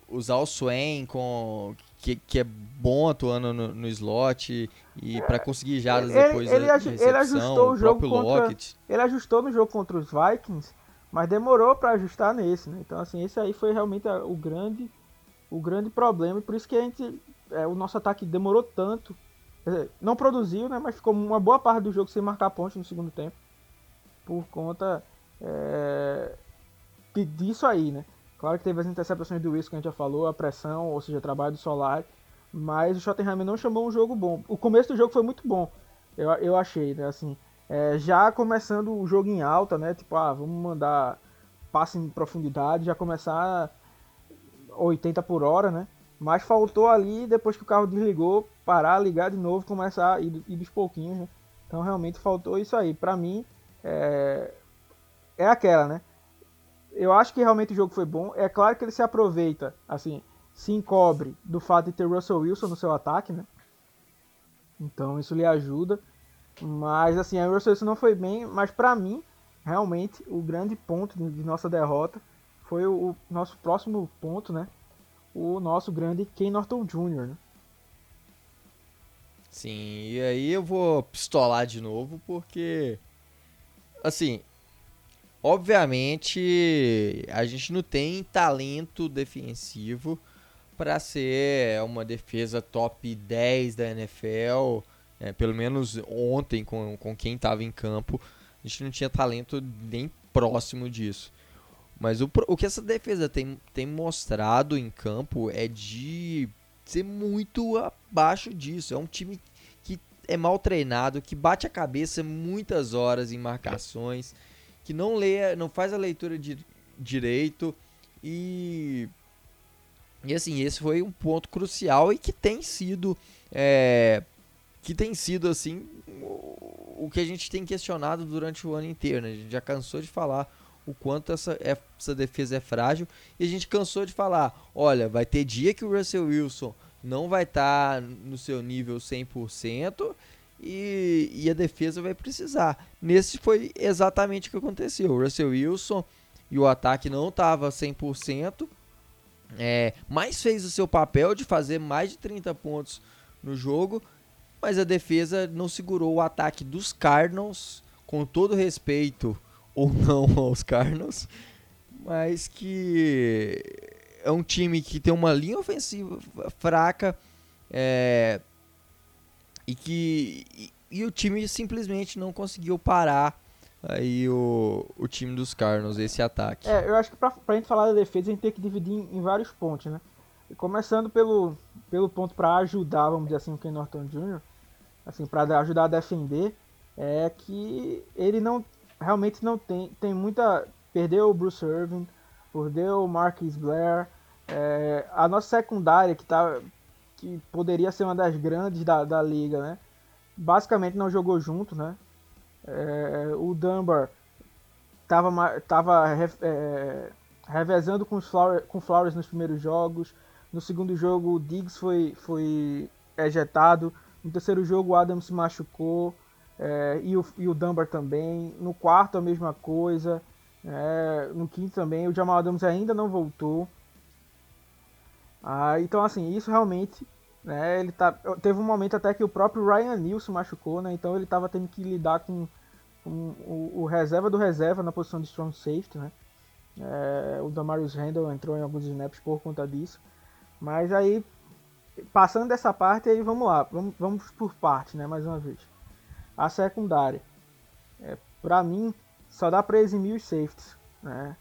usar o Swain com, que, que é bom atuando no, no slot e para conseguir jardas depois ele, da ele, ele ajustou o, jogo contra, Lockett. Ele ajustou no jogo contra os Vikings, mas demorou para ajustar nesse, né? Então assim, esse aí foi realmente o grande o grande problema, e por isso que a gente é, o nosso ataque demorou tanto. Dizer, não produziu, né, mas ficou uma boa parte do jogo sem marcar ponte no segundo tempo. Por conta é, disso aí, né? Claro que teve as interceptações do Wilson que a gente já falou, a pressão, ou seja, o trabalho do Solar, mas o Schottenheimer não chamou um jogo bom. O começo do jogo foi muito bom, eu, eu achei, né? Assim, é, já começando o jogo em alta, né? Tipo, ah, vamos mandar passe em profundidade, já começar 80 por hora, né? Mas faltou ali, depois que o carro desligou, parar, ligar de novo, começar a ir, ir dos pouquinhos, né? Então realmente faltou isso aí. Pra mim, é, é aquela, né? eu acho que realmente o jogo foi bom. É claro que ele se aproveita, assim, se encobre do fato de ter Russell Wilson no seu ataque, né? Então isso lhe ajuda. Mas assim, a Russell Wilson não foi bem, mas para mim, realmente, o grande ponto de nossa derrota foi o, o, nosso próximo ponto, né? O nosso grande Ken Norton Jr., né? Sim, e aí eu vou pistolar de novo, porque assim, Obviamente, a gente não tem talento defensivo para ser uma defesa top 10 da NFL. É, pelo menos ontem, com, com quem estava em campo, a gente não tinha talento nem próximo disso. Mas o, o que essa defesa tem, tem mostrado em campo é de ser muito abaixo disso. É um time que é mal treinado, que bate a cabeça muitas horas em marcações que não lê, não faz a leitura de direito e e assim esse foi um ponto crucial e que tem sido é, que tem sido assim o, o, que a gente tem questionado durante o ano inteiro, né? A gente já cansou de falar o quanto essa, essa defesa é frágil e a gente cansou de falar, olha, vai ter dia que o Russell Wilson não vai estar tá no seu nível 100% e, e a defesa vai precisar. Nesse foi exatamente o que aconteceu. O Russell Wilson e o ataque não estava 100%, é, mas fez o seu papel de fazer mais de 30 pontos no jogo, mas a defesa não segurou o ataque dos Cardinals, com todo respeito ou não aos Cardinals, mas que é um time que tem uma linha ofensiva fraca, é, e que e, e, o time simplesmente não conseguiu parar aí o, o time dos Cardinals, esse ataque. É, eu acho que pra, pra gente falar da defesa, a gente tem que dividir em, em vários pontos, né? começando pelo, pelo ponto para ajudar, vamos dizer assim, o Ken Norton Jr., assim, para ajudar a defender, é que ele não realmente não tem tem muita perdeu o Bruce Irvin, perdeu o Marquis Blair, é, a nossa secundária que tá que poderia ser uma das grandes da, da liga, né? Basicamente não jogou junto, né? É, o Dunbar estava tava, é, revezando com, os Flower, com Flowers nos primeiros jogos. No segundo jogo, o Diggs foi, foi ejetado. No terceiro jogo, o Adams se machucou. É, e, o, e o Dunbar também. No quarto, a mesma coisa. É, no quinto também. O Jamal Adams ainda não voltou. Ah, então assim, isso realmente, né, ele tá, teve um momento até que o próprio Ryan Nilson machucou, né, então ele estava tendo que lidar com, com o, o, reserva do reserva na posição de strong safety, né, é, o Damarius Randall entrou em alguns snaps por conta disso, mas aí, passando dessa parte, aí vamos lá, vamos, vamos por parte, né, mais uma vez. A secundária, é, para mim, só dá para eximir os safeties, né,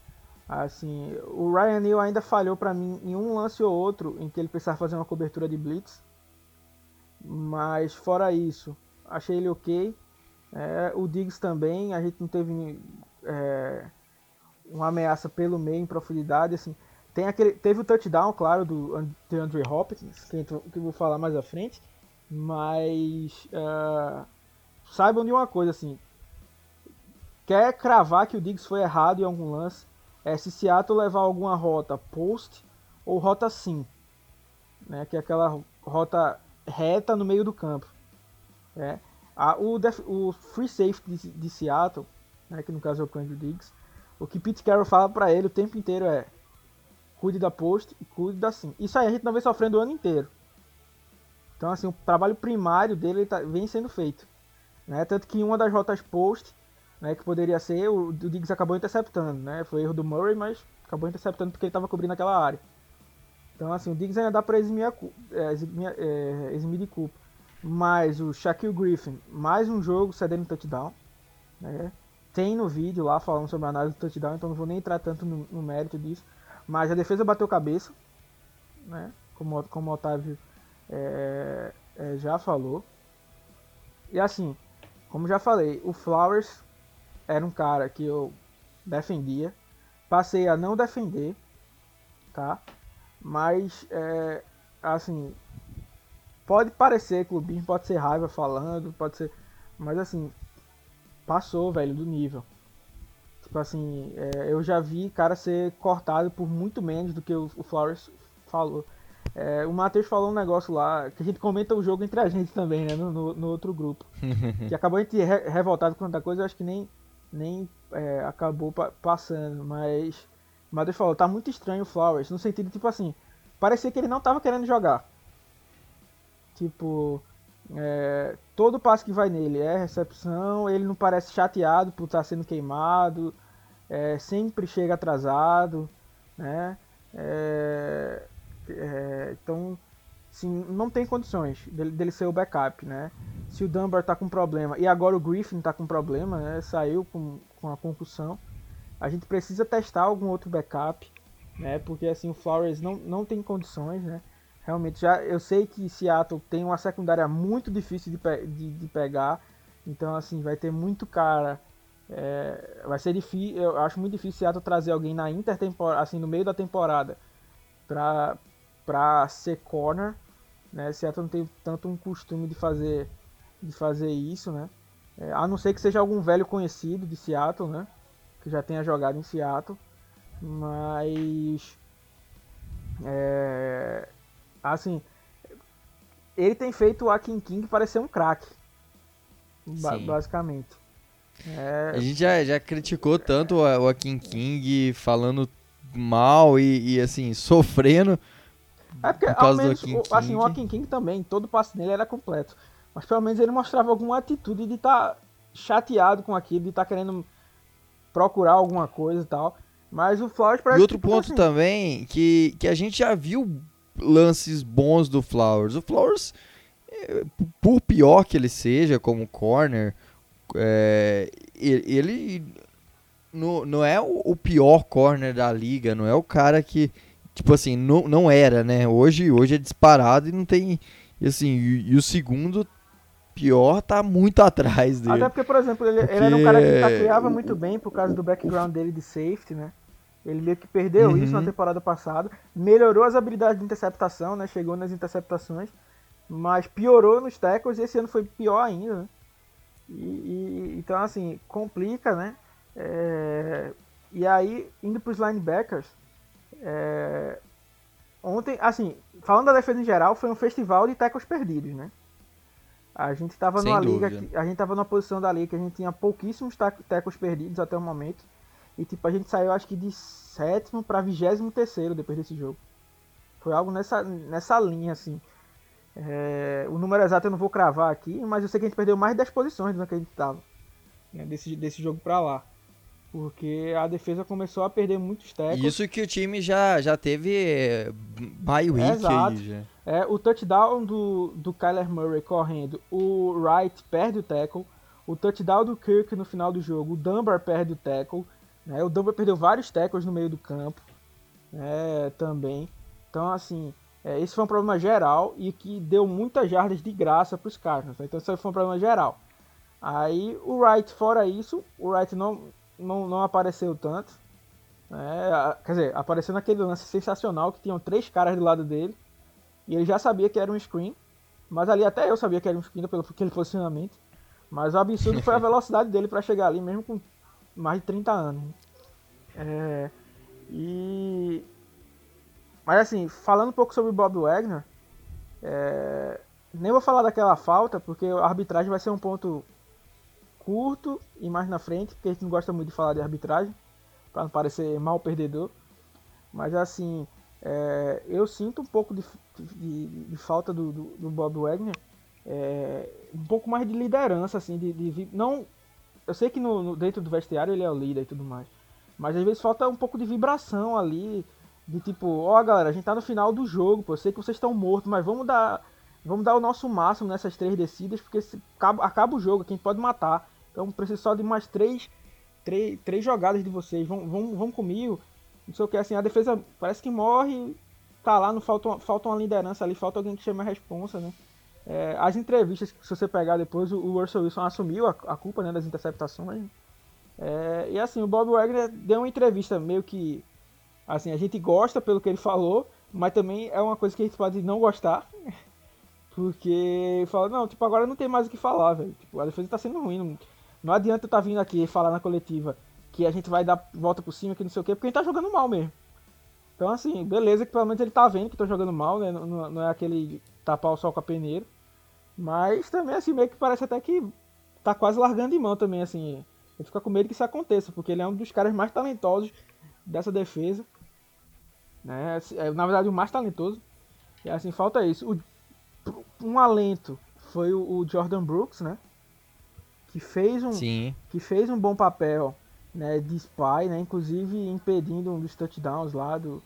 Assim, o Ryan Neal ainda falhou para mim em um lance ou outro em que ele precisava fazer uma cobertura de blitz. Mas fora isso, achei ele ok. É, o Diggs também, a gente não teve é, uma ameaça pelo meio em profundidade. Assim, tem aquele, teve o touchdown, claro, do Andre Hopkins, que, que eu vou falar mais à frente. Mas é, saibam de uma coisa assim. Quer cravar que o Diggs foi errado em algum lance? é se Seattle levar alguma rota post ou rota sim. né, que é aquela rota reta no meio do campo. É. A, o, def, o free safety de, de Seattle, né, que no caso é o Andrew Diggs, o que Pete Carroll fala para ele o tempo inteiro é cuide da post e cuide da sim. Isso aí a gente não vem sofrendo o ano inteiro. Então assim, o trabalho primário dele tá, vem sendo feito. Né? Tanto que uma das rotas post, né, que poderia ser, o, o Diggs acabou interceptando. Né? Foi erro do Murray, mas acabou interceptando porque ele estava cobrindo aquela área. Então assim, o Diggs ainda dá para eximir, a, é, eximir, é, eximir de culpa. Mas o Shaquille Griffin, mais um jogo cedendo touchdown. Né? Tem no vídeo lá falando sobre a análise do touchdown, então não vou nem entrar tanto no, no mérito disso. Mas a defesa bateu cabeça, né? como, como o Otávio é, é, já falou. E assim, como já falei, o Flowers era um cara que eu defendia. Passei a não defender, tá? Mas, é, assim, pode parecer clubismo, pode ser raiva falando, pode ser. Mas, assim, passou, velho, do nível. Tipo assim, é, eu já vi cara ser cortado por muito menos do que o, o Flowers falou. É, o Matheus falou um negócio lá, que a gente comenta o jogo entre a gente também, né? No, no, no outro grupo. que acabou a gente re revoltado com tanta coisa, eu acho que nem, nem é, acabou pa passando. Mas o Matheus falou, tá muito estranho o Flowers, no sentido, tipo assim, parecia que ele não tava querendo jogar. Tipo, é, todo passe que vai nele é recepção, ele não parece chateado por estar tá sendo queimado, é, sempre chega atrasado, né? É, é, então, sim, não tem condições dele, dele, ser o backup, né? Se o Dunbar tá com problema e agora o Griffin tá com problema, né? Saiu com, com a concussão, a gente precisa testar algum outro backup, né? Porque assim o Flowers não, não tem condições, né? Realmente já eu sei que Seattle tem uma secundária muito difícil de, de, de pegar, então assim vai ter muito cara é, vai ser difícil, eu acho muito difícil Seattle trazer alguém na intertemporada, assim, no meio da temporada, para para ser corner, né? Seattle não tem tanto um costume de fazer de fazer isso, né? É, a não ser que seja algum velho conhecido de Seattle, né? Que já tenha jogado em Seattle, mas é, assim, ele tem feito o Akin King parecer um craque, ba basicamente. É... A gente já, já criticou tanto o Akin King falando mal e, e assim, sofrendo é porque, ao menos, o, assim, o King também, todo passe nele era completo. Mas pelo menos ele mostrava alguma atitude de estar tá chateado com aquilo, de estar tá querendo procurar alguma coisa e tal. Mas o Flowers parece E outro ponto assim. também, que, que a gente já viu lances bons do Flowers. O Flowers, é, por pior que ele seja como corner, é, ele não, não é o pior corner da liga, não é o cara que tipo assim, não, não era, né? Hoje, hoje é disparado e não tem. E assim, e, e o segundo pior tá muito atrás dele. Até porque, por exemplo, ele, porque... ele era um cara que tacleava muito bem por causa do background dele de safety, né? Ele meio que perdeu uhum. isso na temporada passada. Melhorou as habilidades de interceptação, né? Chegou nas interceptações. Mas piorou nos tackles e esse ano foi pior ainda, né? E, e, então, assim, complica, né? É, e aí, indo para os linebackers, é... Ontem, assim, falando da defesa em geral, foi um festival de tecos perdidos, né? A gente estava numa dúvida. liga, que, a gente estava numa posição da liga que a gente tinha pouquíssimos tecos perdidos até o momento. E tipo, a gente saiu acho que de sétimo para vigésimo terceiro depois desse jogo. Foi algo nessa, nessa linha, assim. É, o número exato eu não vou cravar aqui, mas eu sei que a gente perdeu mais de 10 posições do que a gente estava. Né, desse, desse jogo para lá. Porque a defesa começou a perder muitos tackles. Isso que o time já, já teve eh, bye week Exato. aí. Já. É, o touchdown do, do Kyler Murray correndo, o Wright perde o tackle. O touchdown do Kirk no final do jogo, o Dunbar perde o tackle. Né? O Dunbar perdeu vários tackles no meio do campo né? também. Então, assim, é, esse foi um problema geral e que deu muitas jardas de graça para os Cardinals. Né? Então, isso foi um problema geral. Aí, o Wright, fora isso, o Wright não, não, não apareceu tanto. É, quer dizer, apareceu naquele lance sensacional que tinham três caras do lado dele. E ele já sabia que era um screen. Mas ali até eu sabia que era um screen pelo aquele posicionamento. Mas o absurdo foi a velocidade dele para chegar ali, mesmo com mais de 30 anos. É, e. Mas assim, falando um pouco sobre o Bob Wagner, É, nem vou falar daquela falta, porque a arbitragem vai ser um ponto curto e mais na frente, porque a gente não gosta muito de falar de arbitragem, para não parecer mal perdedor. Mas assim, é, eu sinto um pouco de, de, de falta do, do, do, Bob Wagner, é, um pouco mais de liderança, assim, de, de não. Eu sei que no, no, dentro do vestiário ele é o líder e tudo mais, mas às vezes falta um pouco de vibração ali, de tipo, ó oh, galera, a gente tá no final do jogo, pô, eu sei que vocês estão mortos, mas vamos dar, vamos dar o nosso máximo nessas três descidas, porque se, acaba, acaba o jogo, quem pode matar. Então preciso só de mais três, três, três jogadas de vocês. Vão, vão, vão comigo. Não sei o que, assim, a defesa parece que morre. Tá lá, não falta, falta uma liderança ali, falta alguém que chame a responsa, né? É, as entrevistas, se você pegar depois, o, Russell Wilson assumiu a, a culpa né, das interceptações. É, e assim, o Bob Wagner deu uma entrevista meio que. Assim, a gente gosta pelo que ele falou, mas também é uma coisa que a gente pode não gostar. Porque fala, não, tipo, agora não tem mais o que falar, velho. Tipo, a defesa tá sendo ruim. Não, não adianta eu estar tá vindo aqui falar na coletiva que a gente vai dar volta por cima, que não sei o quê, porque gente tá jogando mal mesmo. Então, assim, beleza que pelo menos ele tá vendo que tô jogando mal, né? Não, não é aquele tapar o sol com a peneira. Mas também, assim, meio que parece até que tá quase largando de mão também, assim. Ele fica com medo que isso aconteça, porque ele é um dos caras mais talentosos dessa defesa. Né? É, na verdade, o mais talentoso. E assim, falta isso. O, um alento foi o, o Jordan Brooks, né? Que fez um, Sim. que fez um bom papel né, de spy, né, inclusive impedindo um dos touchdowns lá do,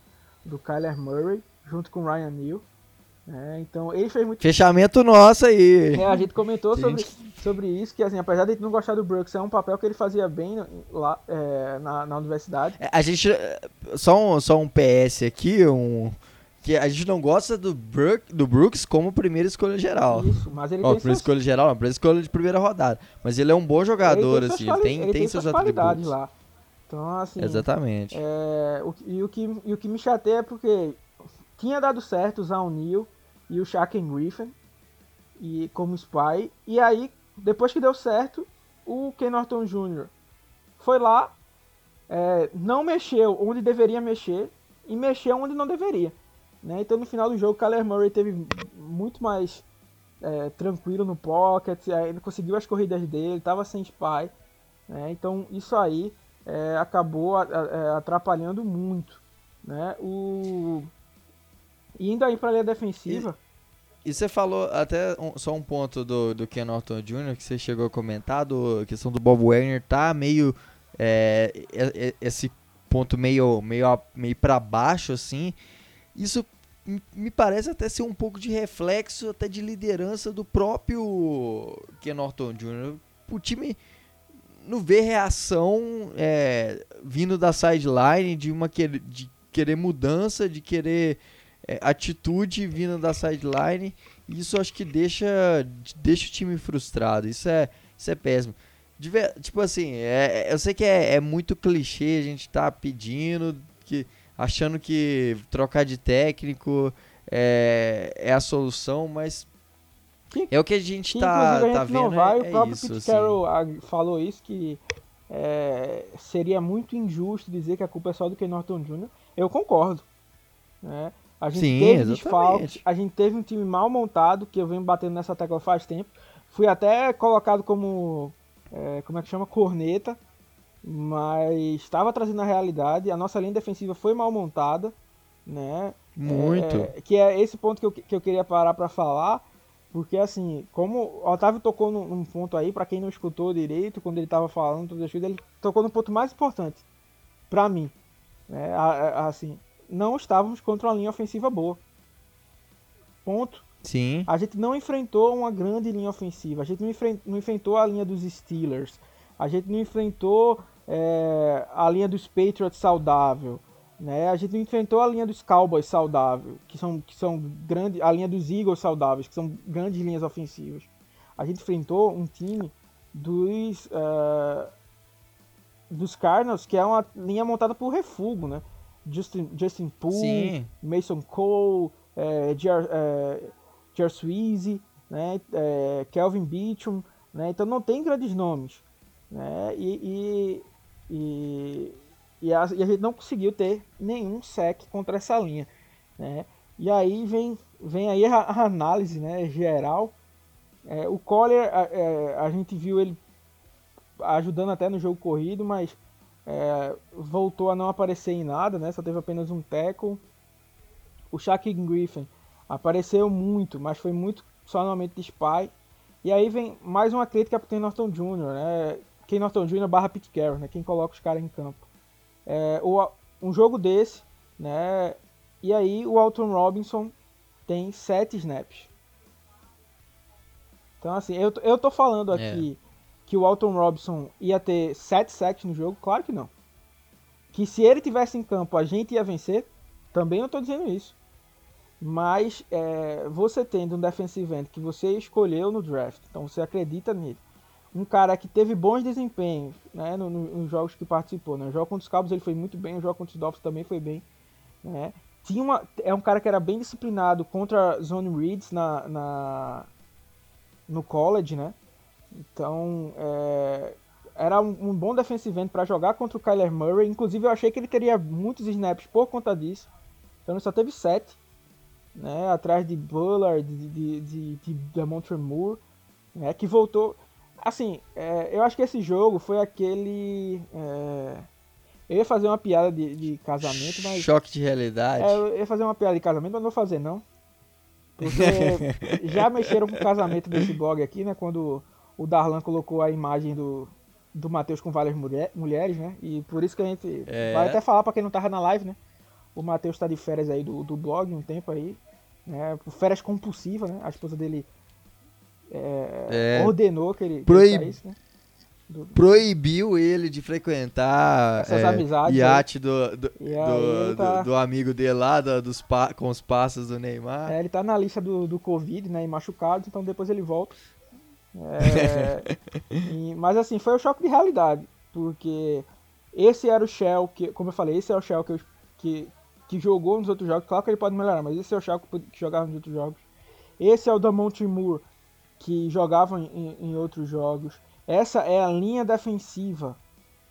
do Kyler Murray, junto com o Ryan Neal. É, então ele fez muito. Fechamento nosso aí. É, a gente comentou sobre, sobre isso, que assim, apesar de não gostar do Brooks, é um papel que ele fazia bem lá é, na, na universidade. É, a gente. Só um, só um PS aqui, um que a gente não gosta do, Brook, do Brooks como primeira escolha geral. Isso, mas ele oh, tem primeira escolha geral, não, primeira escolha de primeira rodada. Mas ele é um bom jogador, ele assim, ele tem, ele tem, seus atributos. lá. Então, assim, Exatamente. É, o, e, o que, e o que me chateia é porque tinha dado certo usar o Neil e o Shaquem Griffin e, como spy, e aí, depois que deu certo, o Ken Norton Jr. foi lá, é, não mexeu onde deveria mexer e mexeu onde não deveria. Né? Então no final do jogo, o Kyler Murray teve muito mais é, tranquilo no pocket, ainda conseguiu as corridas dele, estava sem spy. Né? Então isso aí é, acabou é, atrapalhando muito. Né? O... Indo aí para a linha defensiva. E, você falou até um, só um ponto do, do Ken Norton Jr. que você chegou a comentar, a questão do Bob Wagner tá meio. É, esse ponto meio, meio, meio para baixo assim isso me parece até ser um pouco de reflexo até de liderança do próprio Ken Norton Jr. O time não vê reação é, vindo da sideline de uma que, de querer mudança, de querer é, atitude vindo da sideline. Isso acho que deixa, deixa o time frustrado. Isso é, isso é péssimo. tipo assim, é, eu sei que é, é muito clichê a gente tá pedindo que achando que trocar de técnico é, é a solução, mas que, é o que a gente está tá, tá vendo. Não vai, é, o próprio isso, Pete assim. Carroll falou isso, que é, seria muito injusto dizer que a culpa é só do Ken Norton Jr. Eu concordo. Né? A gente Sim, teve desfalques, a gente teve um time mal montado, que eu venho batendo nessa tecla faz tempo. Fui até colocado como, é, como é que chama, corneta mas estava trazendo a realidade. A nossa linha defensiva foi mal montada, né? Muito. É, que é esse ponto que eu, que eu queria parar para falar, porque assim, como o Otávio tocou num, num ponto aí, para quem não escutou direito, quando ele estava falando tudo isso, ele tocou no ponto mais importante para mim, né? Assim, não estávamos contra uma linha ofensiva boa. Ponto. Sim. A gente não enfrentou uma grande linha ofensiva. A gente não enfrentou a linha dos Steelers. A gente não enfrentou é, a linha dos Patriots saudável. Né? A gente enfrentou a linha dos Cowboys saudável, que são, que são grandes, a linha dos Eagles saudáveis, que são grandes linhas ofensivas. A gente enfrentou um time dos uh, dos Cardinals, que é uma linha montada por refúgio, né? Justin, Justin Poole, Mason Cole, é, Jar, é, Sweezy, né? É, Kelvin Beachum, né? Então não tem grandes nomes, né? E, e e, e, a, e a gente não conseguiu ter nenhum sec contra essa linha. Né? E aí vem vem aí a, a análise né, geral. É, o Collier, a, é, a, gente viu ele ajudando até no jogo corrido, mas é, voltou a não aparecer em nada, né? Só teve apenas um tackle. O Shaq Griffin apareceu muito, mas foi muito só no momento de spy. E aí vem mais uma crítica pro Ken Norton Jr., né? Ken Norton Jr. barra Pete Carroll, né? Quem coloca os caras em campo. É, um jogo desse, né? E aí o Alton Robinson tem 7 snaps. Então assim, eu, eu tô falando é. aqui é. que o Alton Robinson ia ter 7 sacks no jogo, claro que não. Que se ele tivesse em campo a gente ia vencer, também não tô dizendo isso. Mas é, você tendo um defensive end que você escolheu no draft, então você acredita nele. Um cara que teve bons desempenhos né, nos no, no jogos que participou. Né? No jogo contra os Cabos ele foi muito bem, no jogo contra os Dolphins também foi bem. Né? Tinha uma, é um cara que era bem disciplinado contra zone reads na, na no college, né? Então, é, era um, um, bom defensive end para jogar contra o Kyler Murray. Inclusive, eu achei que ele teria muitos snaps por conta disso. Então, ele só teve sete né, atrás de Bullard, de, de, de, de Moore, né, que voltou. Assim, é, eu acho que esse jogo foi aquele. É, eu ia fazer uma piada de, de casamento, mas. Choque de realidade. É, eu ia fazer uma piada de casamento, mas não vou fazer, não. Porque já mexeram com o casamento desse blog aqui, né? Quando o Darlan colocou a imagem do, do Matheus com várias mulher, mulheres, né? E por isso que a gente é. vai até falar para quem não tava na live, né? O Matheus está de férias aí do, do blog um tempo aí. Né? Férias compulsivas, né? A esposa dele é, é, ordenou que ele, Proib... que ele saísse, né? Do... Proibiu ele de frequentar Essas é, amizades iate do, do, do, tá... do, amigo dele lá, dos pa... com os passos do Neymar. É, ele tá na lista do, do Covid, né? E machucado, então depois ele volta. É, e, mas assim, foi um choque de realidade. Porque esse era o Shell que, como eu falei, esse é o Shell que, eu, que, que jogou nos outros jogos. Claro que ele pode melhorar, mas esse é o Shaq que jogava nos outros jogos. Esse é o Damon Timur que jogava em, em, outros jogos. Essa é a linha defensiva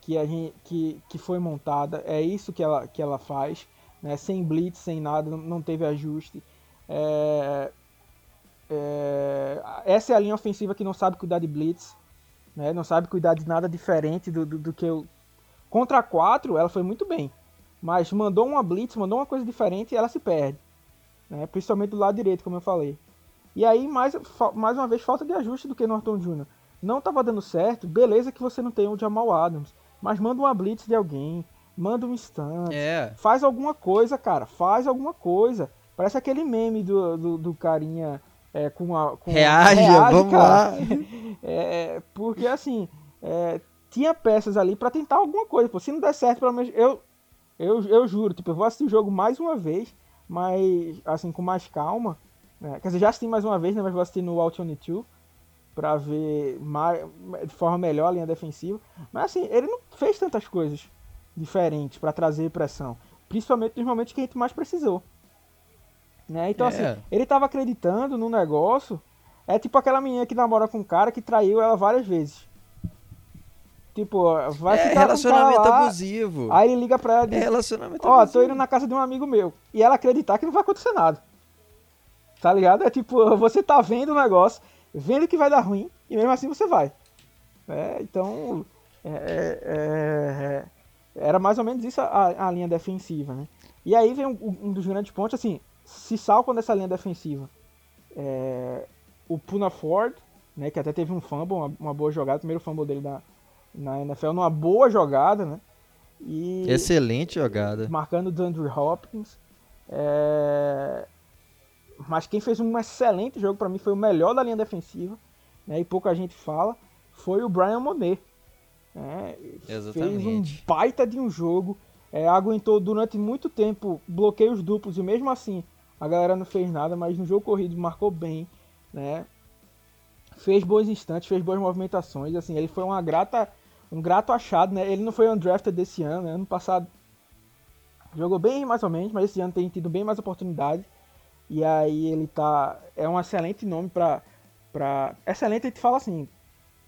que, a gente, que, que foi montada. É isso que ela, que ela faz. Né? Sem blitz, sem nada, não teve ajuste. É, é, essa é a linha ofensiva que não sabe cuidar de blitz. Né? Não sabe cuidar de nada diferente do, do, do que o. Contra 4, ela foi muito bem. Mas mandou uma blitz, mandou uma coisa diferente e ela se perde. Né? Principalmente do lado direito, como eu falei. E aí, mais, mais uma vez, falta de ajuste do que Norton Jr. Não estava dando certo, beleza que você não tem o Jamal Adams. Mas manda uma blitz de alguém, manda um stand, é. faz alguma coisa, cara, faz alguma coisa. Parece aquele meme do, do, do carinha é, com a. Com reage, reage, vamos cara. lá. é, porque assim, é, tinha peças ali para tentar alguma coisa. Pô, se não der certo, pelo menos eu, eu, eu juro, tipo, eu vou assistir o jogo mais uma vez, mas assim, com mais calma. Né? Quer dizer, já assisti mais uma vez, né? Mas vou assistir no Altitude 2 pra ver mais, de forma melhor a linha defensiva. Mas assim, ele não fez tantas coisas diferentes para trazer pressão. Principalmente nos momentos que a gente mais precisou. Né? Então, assim, é. assim, ele tava acreditando no negócio. É tipo aquela menina que namora com um cara que traiu ela várias vezes. Tipo, vai é, ficar relacionamento com lá, abusivo. Aí ele liga pra ela e diz, é ó, abusivo. tô indo na casa de um amigo meu. E ela acreditar que não vai acontecer nada. Tá ligado? É tipo, você tá vendo o negócio, vendo que vai dar ruim, e mesmo assim você vai. É, então, é, é, é era mais ou menos isso a, a, linha defensiva, né? E aí vem um, um, dos grandes pontos, assim, se salvam dessa linha defensiva. É, o Puna Ford, né, que até teve um fumble, uma, uma boa jogada, o primeiro fumble dele da, na NFL numa boa jogada, né? E Excelente jogada. Marcando o Andrew Hopkins. É... Mas quem fez um excelente jogo para mim foi o melhor da linha defensiva, né? E pouca gente fala, foi o Brian Monet. Né? Fez um baita de um jogo, é, aguentou durante muito tempo bloqueios duplos e mesmo assim a galera não fez nada, mas no jogo corrido marcou bem, né? Fez bons instantes, fez boas movimentações, assim, ele foi uma grata um grato achado, né? Ele não foi undrafted desse ano, né? Ano passado jogou bem mais ou menos, mas esse ano tem tido bem mais oportunidade. E aí ele tá. É um excelente nome pra. pra excelente a gente fala assim,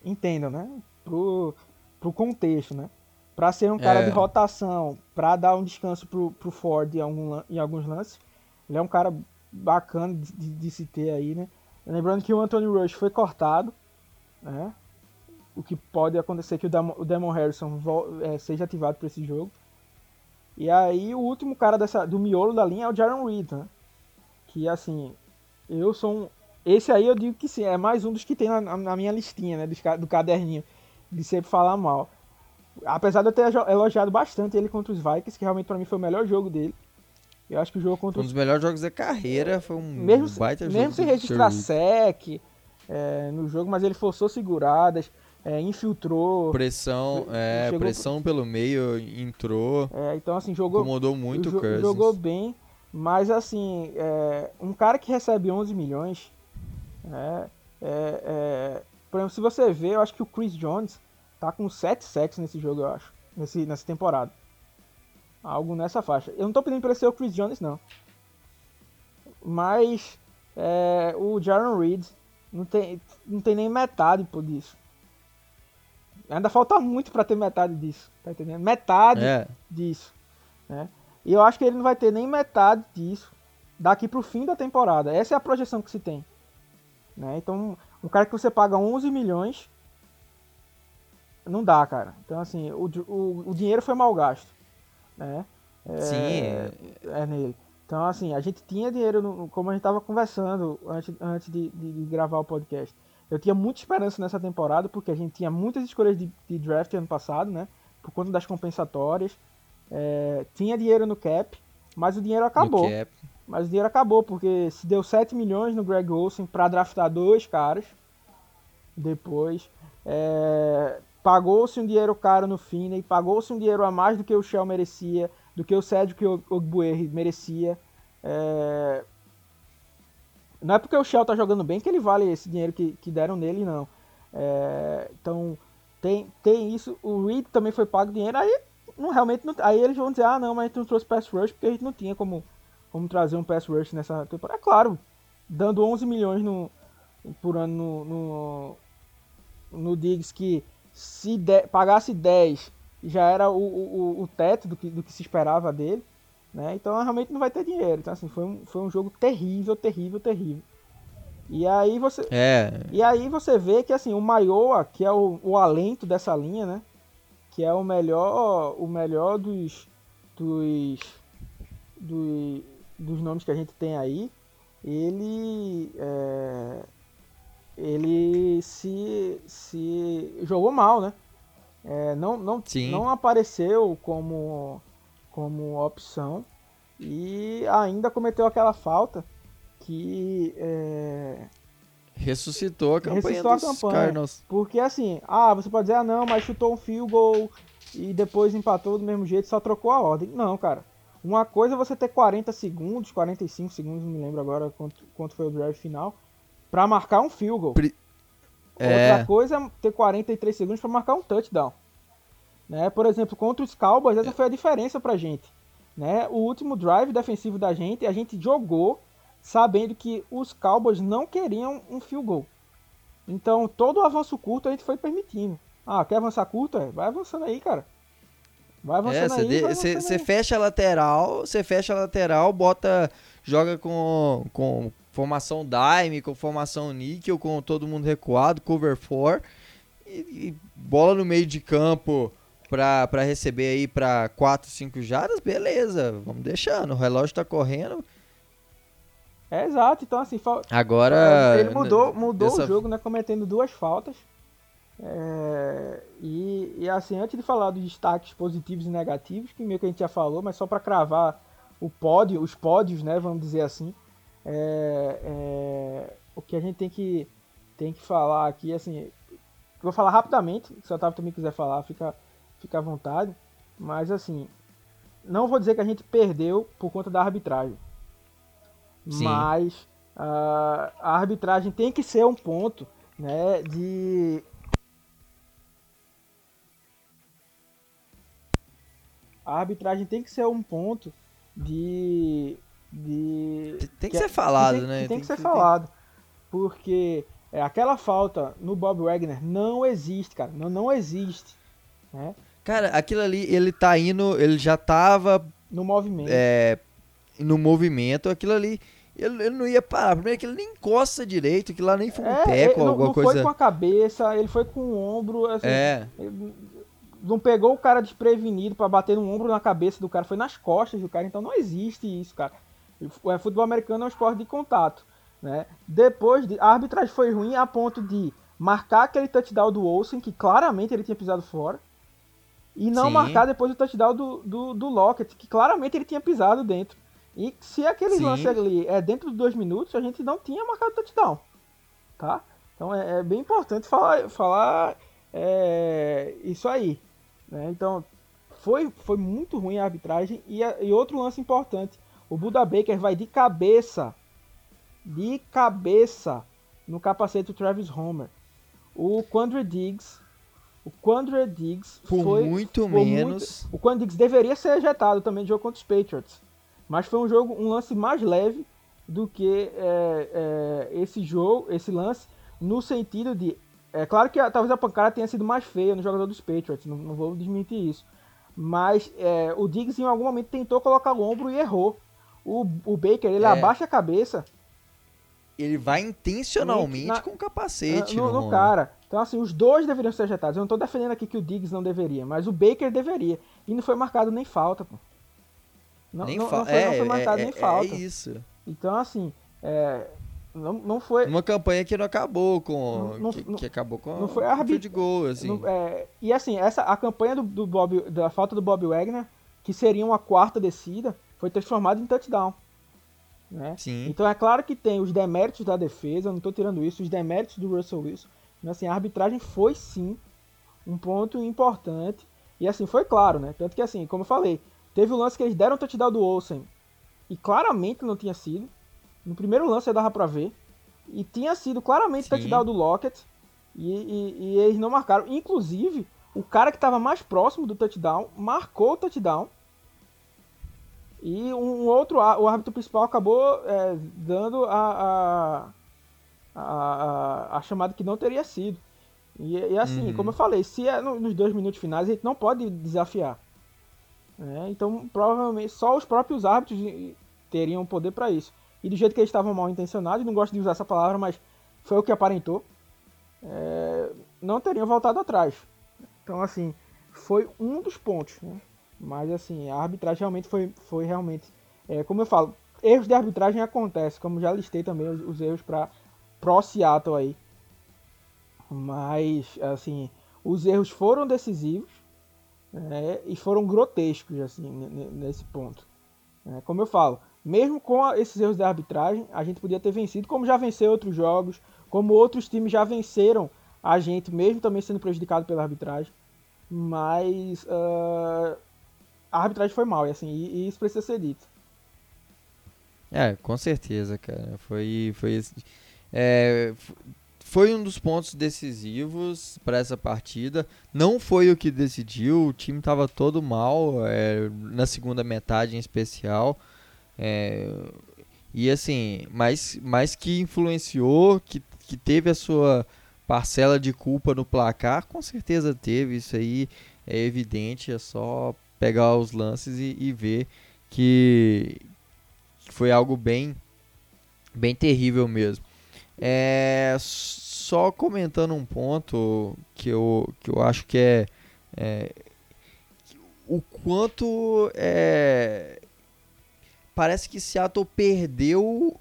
entendam, né? Pro, pro contexto, né? Pra ser um cara é. de rotação, pra dar um descanso pro, pro Ford em, algum, em alguns lances, ele é um cara bacana de, de, de se ter aí, né? Lembrando que o Anthony Rush foi cortado, né? O que pode acontecer que o Damon, o Damon Harrison é, seja ativado para esse jogo. E aí o último cara dessa, do miolo da linha é o Jaron Reed, né? Que assim, eu sou um. Esse aí eu digo que sim, é mais um dos que tem na, na minha listinha, né? Do, do caderninho, de sempre falar mal. Apesar de eu ter elogiado bastante ele contra os Vikings, que realmente para mim foi o melhor jogo dele. Eu acho que o jogo contra Um dos melhores jogos da carreira, foi um mesmo, baita mesmo jogo. sem registrar sec é, no jogo, mas ele forçou seguradas, é, infiltrou. Pressão, é, pressão pelo meio, entrou, é, então assim, jogou, incomodou muito jo- o Cousins. jogou bem, mas assim, é, um cara que recebe 11 milhões, né, é, é, por exemplo, se você ver, eu acho que o Chris Jones tá com 7 sacks nesse jogo, eu acho, nesse, nessa temporada. Algo nessa faixa. Eu não tô pedindo pra ele ser o Chris Jones, não. Mas é, o Jaron Reed não tem, não tem nem metade por disso. Ainda falta muito pra ter metade disso, tá entendendo? Metade É, disso, né? E eu acho que ele não vai ter nem metade disso daqui pro fim da temporada. Essa é a projeção que se tem, né? Então, um cara que você paga 11 milhões não dá, cara. Então, assim, o, o, o dinheiro foi mal gasto, né? É, sim, é nele. Então, assim, a gente tinha dinheiro, no- como a gente tava conversando antes, antes de, de- de gravar o podcast. Eu tinha muita esperança nessa temporada, porque a gente tinha muitas escolhas de, de draft ano passado, né? Por conta das compensatórias. É, tinha dinheiro no cap, mas o dinheiro acabou. Mas o dinheiro acabou, porque se deu 7 milhões no Greg Olsen pra draftar dois caras. Depois. É, pagou-se um dinheiro caro no Finney, pagou-se um dinheiro a mais do que o Shell merecia, do que o Cedric Ogbuerri merecia. É, não é porque o Shell tá jogando bem que ele vale esse dinheiro que, que deram nele, não. É, então, tem, tem isso. O Reed também foi pago dinheiro, aí não, realmente não, aí eles vão dizer, ah não, mas a gente não trouxe pass rush porque a gente não tinha como, como trazer um pass rush nessa temporada. É claro, dando 11 milhões no, por ano no, no, no Diggs que se de- pagasse 10 já era o, o, o teto do que, do que se esperava dele, né? Então realmente não vai ter dinheiro. Então assim, foi um, foi um jogo terrível, terrível, terrível. E aí você, É, e aí você vê que assim, o Maioa, que é o, o alento dessa linha, né? Que é o melhor, o melhor dos dos, dos, dos nomes que a gente tem aí, ele é, ele se, se jogou mal, né? É, não, não, Sim. não apareceu como, como opção e ainda cometeu aquela falta que é, ressuscitou a campanha Ressuscitou a campanha. Cardinals. porque assim, ah, você pode dizer, ah não, mas chutou um field goal e depois empatou do mesmo jeito, só trocou a ordem. Não, cara. Uma coisa é você ter 40 segundos, 45 segundos, não me lembro agora quanto, quanto foi o drive final, pra marcar um field goal. Pri- É. Outra coisa é ter 43 segundos pra marcar um touchdown. Né? Por exemplo, contra os Cowboys, essa foi a diferença pra gente. Né? O último drive defensivo da gente, a gente jogou sabendo que os Cowboys não queriam um field goal. Então, todo o avanço curto a gente foi permitindo. Ah, quer avançar curto? É, vai avançando aí, cara. Vai É, avançando aí. vai você fecha a lateral, você fecha a lateral, bota, joga com, com formação dime, com formação níquel, com todo mundo recuado, cover 4 e, e bola no meio de campo pra, pra receber aí pra 4, 5 jardas, beleza, vamos deixando, o relógio tá correndo. É exato, então assim, fal- Agora É, ele mudou, mudou dessa- o jogo, né? Cometendo duas faltas. É, e, e assim, antes de falar dos destaques positivos e negativos, que meio que a gente já falou, mas só para cravar o pódio, os pódios, né? Vamos dizer assim. é, é, o que a gente tem que, tem que falar aqui, assim. Vou falar rapidamente, se o Otávio também quiser falar, fica, fica à vontade. Mas assim, não vou dizer que a gente perdeu por conta da arbitragem. Sim. Mas ah, a arbitragem tem que ser um ponto né, de. A arbitragem tem que ser um ponto de. de Tem que é- ser falado, tem, né? Tem, que ser falado. Porque é, aquela falta no Bob Wagner não existe, cara. Não, não existe. Né? Cara, aquilo ali, ele tá indo, ele já tava No movimento. é, no movimento, aquilo ali, ele, ele não ia parar. Primeiro que ele nem encosta direito, que lá nem foi um É, teco, ele não, alguma não coisa. foi com a cabeça, ele foi com o ombro, assim, É. ele não pegou o cara desprevenido pra bater no ombro na cabeça do cara, foi nas costas do cara, então não existe isso, cara. O futebol americano é um esporte de contato, né? Depois, de, a arbitragem foi ruim a ponto de marcar aquele touchdown do Olsen, que claramente ele tinha pisado fora, e não Sim. marcar depois o touchdown do, do, do Lockett, que claramente ele tinha pisado dentro. E se aquele Sim. lance ali é dentro dos dois minutos, a gente não tinha marcado touchdown, tá? Então é, é bem importante falar, falar é, isso aí. Né? Então foi, foi muito ruim a arbitragem. E, a- e outro lance importante: o Buda Baker vai de cabeça, de cabeça, no capacete do Travis Homer. O Quandre Diggs, o Quandre Diggs Por foi muito menos. o Quandre Diggs deveria ser ejetado também de jogo contra os Patriots. Mas foi um jogo, um lance mais leve do que é, é, esse jogo, esse lance, no sentido de. É claro que talvez a pancada tenha sido mais feia no jogador dos Patriots, não, não vou desmentir isso. Mas é, o Diggs em algum momento tentou colocar o ombro e errou. O, o Baker, ele É. abaixa a cabeça Ele vai intencionalmente Na- com o capacete. no, no cara. Então, assim, os dois deveriam ser ejetados. Eu não tô defendendo aqui que o Diggs não deveria, mas o Baker deveria. E não foi marcado nem falta, pô. Não, Nem não, não foi, não é, foi marcado é, nem é- falta. É isso. Então, assim, é, não, não foi. Uma campanha que não acabou com. Não- não- que, não- que acabou com não foi arbit- field goal, assim. não- é, e assim, essa, a campanha do, do Bob, da falta do Bob Wagner, que seria uma quarta descida, foi transformada em touchdown. Né? Sim. Então é claro que tem os deméritos da defesa, não estou tirando isso, os deméritos do Russell Wilson. Mas assim, a arbitragem foi sim um ponto importante. E assim, foi claro, né? Tanto que assim, como eu falei, teve o lance que eles deram o touchdown do Olsen e claramente não tinha sido. No primeiro lance já dava pra ver. E tinha sido claramente Sim. touchdown do Lockett. E, e- e eles não marcaram. Inclusive, o cara que estava mais próximo do touchdown marcou o touchdown. E um, um outro, o árbitro principal acabou é, dando a, a, a, a- chamada que não teria sido. E, e assim, Uhum. como eu falei, se é no- nos dois minutos finais, a gente não pode desafiar. Né? Então, provavelmente, só os próprios árbitros teriam poder para isso. E do jeito que eles estavam mal intencionados, não gosto de usar essa palavra, mas foi o que aparentou, é, não teriam voltado atrás. Então, assim, foi um dos pontos. Né? Mas, assim, a arbitragem realmente foi, foi realmente. é, como eu falo, erros de arbitragem acontecem, como já listei também os, os erros para pro Seattle aí. Mas, assim, os erros foram decisivos né, e foram grotescos, assim, ne- ne- nesse ponto. É, como eu falo, mesmo com a- esses erros da arbitragem, a gente podia ter vencido, como já venceu outros jogos, como outros times já venceram a gente, mesmo também sendo prejudicado pela arbitragem. Mas ah, a arbitragem foi mal, e, assim, e, e isso precisa ser dito. É, com certeza, cara. Foi, foi, é, foi um dos pontos decisivos para essa partida. Não foi o que decidiu. O time estava todo mal é, na segunda metade, em especial. É, e assim, mas, mas que influenciou, que, que teve a sua parcela de culpa no placar, com certeza teve. Isso aí é evidente. É só pegar os lances e, e ver que, foi algo bem bem terrível mesmo. É, só comentando um ponto que eu, que eu acho que é, é, o quanto é, parece que Seattle perdeu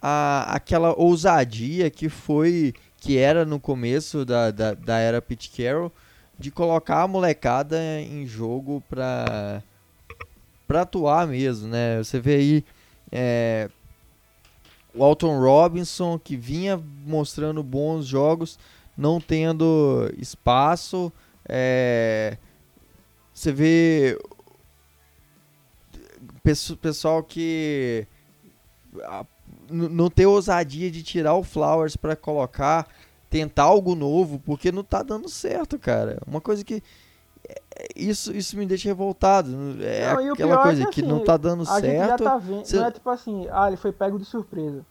a, aquela ousadia que foi que era no começo da, da, da era Pete Carroll de colocar a molecada em jogo para para atuar mesmo, né? Você vê aí é, o Alton Robinson que vinha mostrando bons jogos, não tendo espaço. é, você vê pesso- pessoal que não tem ousadia de tirar o Flowers para colocar, tentar algo novo, porque não tá dando certo, cara. Uma coisa que isso, isso me deixa revoltado. É Não, aquela pior é coisa que, que, assim, não tá dando certo. tá vendo, Cê- não é tipo assim, ah, ele foi pego de surpresa.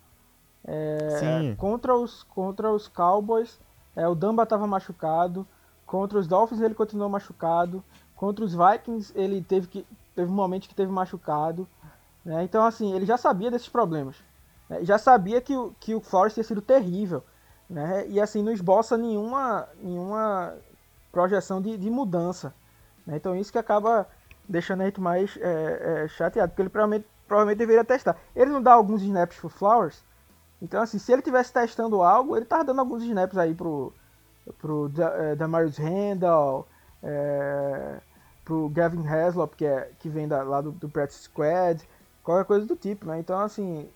É, contra os contra os Cowboys, é, o Damba tava machucado, contra os Dolphins ele continuou machucado, contra os Vikings ele teve que teve um momento que teve machucado, né? Então assim, ele já sabia desses problemas. né, já sabia que, o, que o Flores tinha sido terrível. Né, e assim, não esboça nenhuma, nenhuma projeção de, de mudança. Né, então isso que acaba deixando a gente mais é, é, chateado, porque ele provavelmente, provavelmente deveria testar. Ele não dá alguns snaps pro Flowers, então assim, se ele tivesse testando algo, ele tava dando alguns snaps aí pro, pro é, Damarius Randall, é, pro Gavin Haslop, que, é, que vem da, lá do, do Practice Squad, qualquer coisa do tipo, né? Então, assim,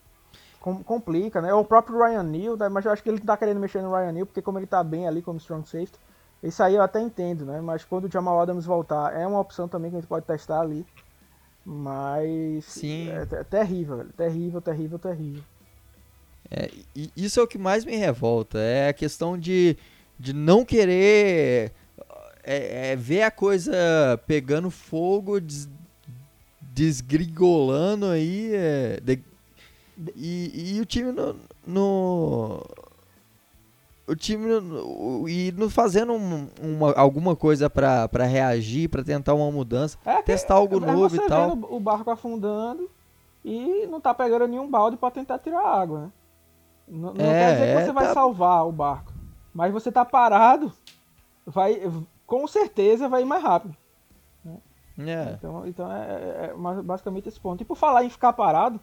com, complica, né? O próprio Ryan Neal, né? mas eu acho que ele tá querendo mexer no Ryan Neal, porque como ele tá bem ali como strong safety, isso aí eu até entendo, né? Mas quando o Jamal Adams voltar, é uma opção também que a gente pode testar ali. Mas Sim. É, é terrível, velho. Terrível, terrível, terrível. É, isso é o que mais me revolta. É a questão de, de não querer é, é ver a coisa pegando fogo, des, desgrigolando aí. É, de, e, e, o time no, no o time e no fazendo um, uma, alguma coisa para reagir, para tentar uma mudança, é, testar algo é, novo e tal. o barco afundando e não tá pegando nenhum balde para tentar tirar água, né? Não, não é, quer dizer que você vai tá... salvar o barco, mas você tá parado, vai com certeza vai ir mais rápido. Né? É. Então, então é, é, é, basicamente esse ponto. E por falar em ficar parado,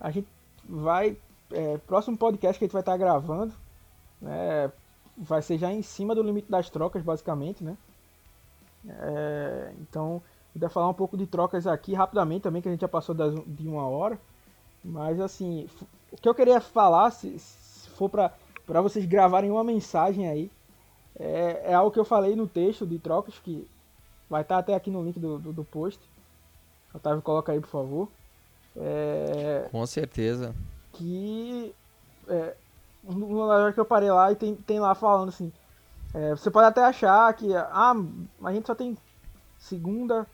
a gente vai. É, próximo podcast que a gente vai estar gravando, né, vai ser já em cima do limite das trocas, basicamente, né? É, então, vai falar um pouco de trocas aqui rapidamente também, que a gente já passou das, de uma hora. Mas assim, o que eu queria falar, se, se for para vocês gravarem uma mensagem aí, é, é, algo que eu falei no texto de trocas, que vai estar até aqui no link do, do, do post. Otávio, coloca aí, por favor. É, Com certeza. Que. É, no hora que eu parei lá e tem, tem lá falando assim. É, você pode até achar que ah, a gente só tem segunda,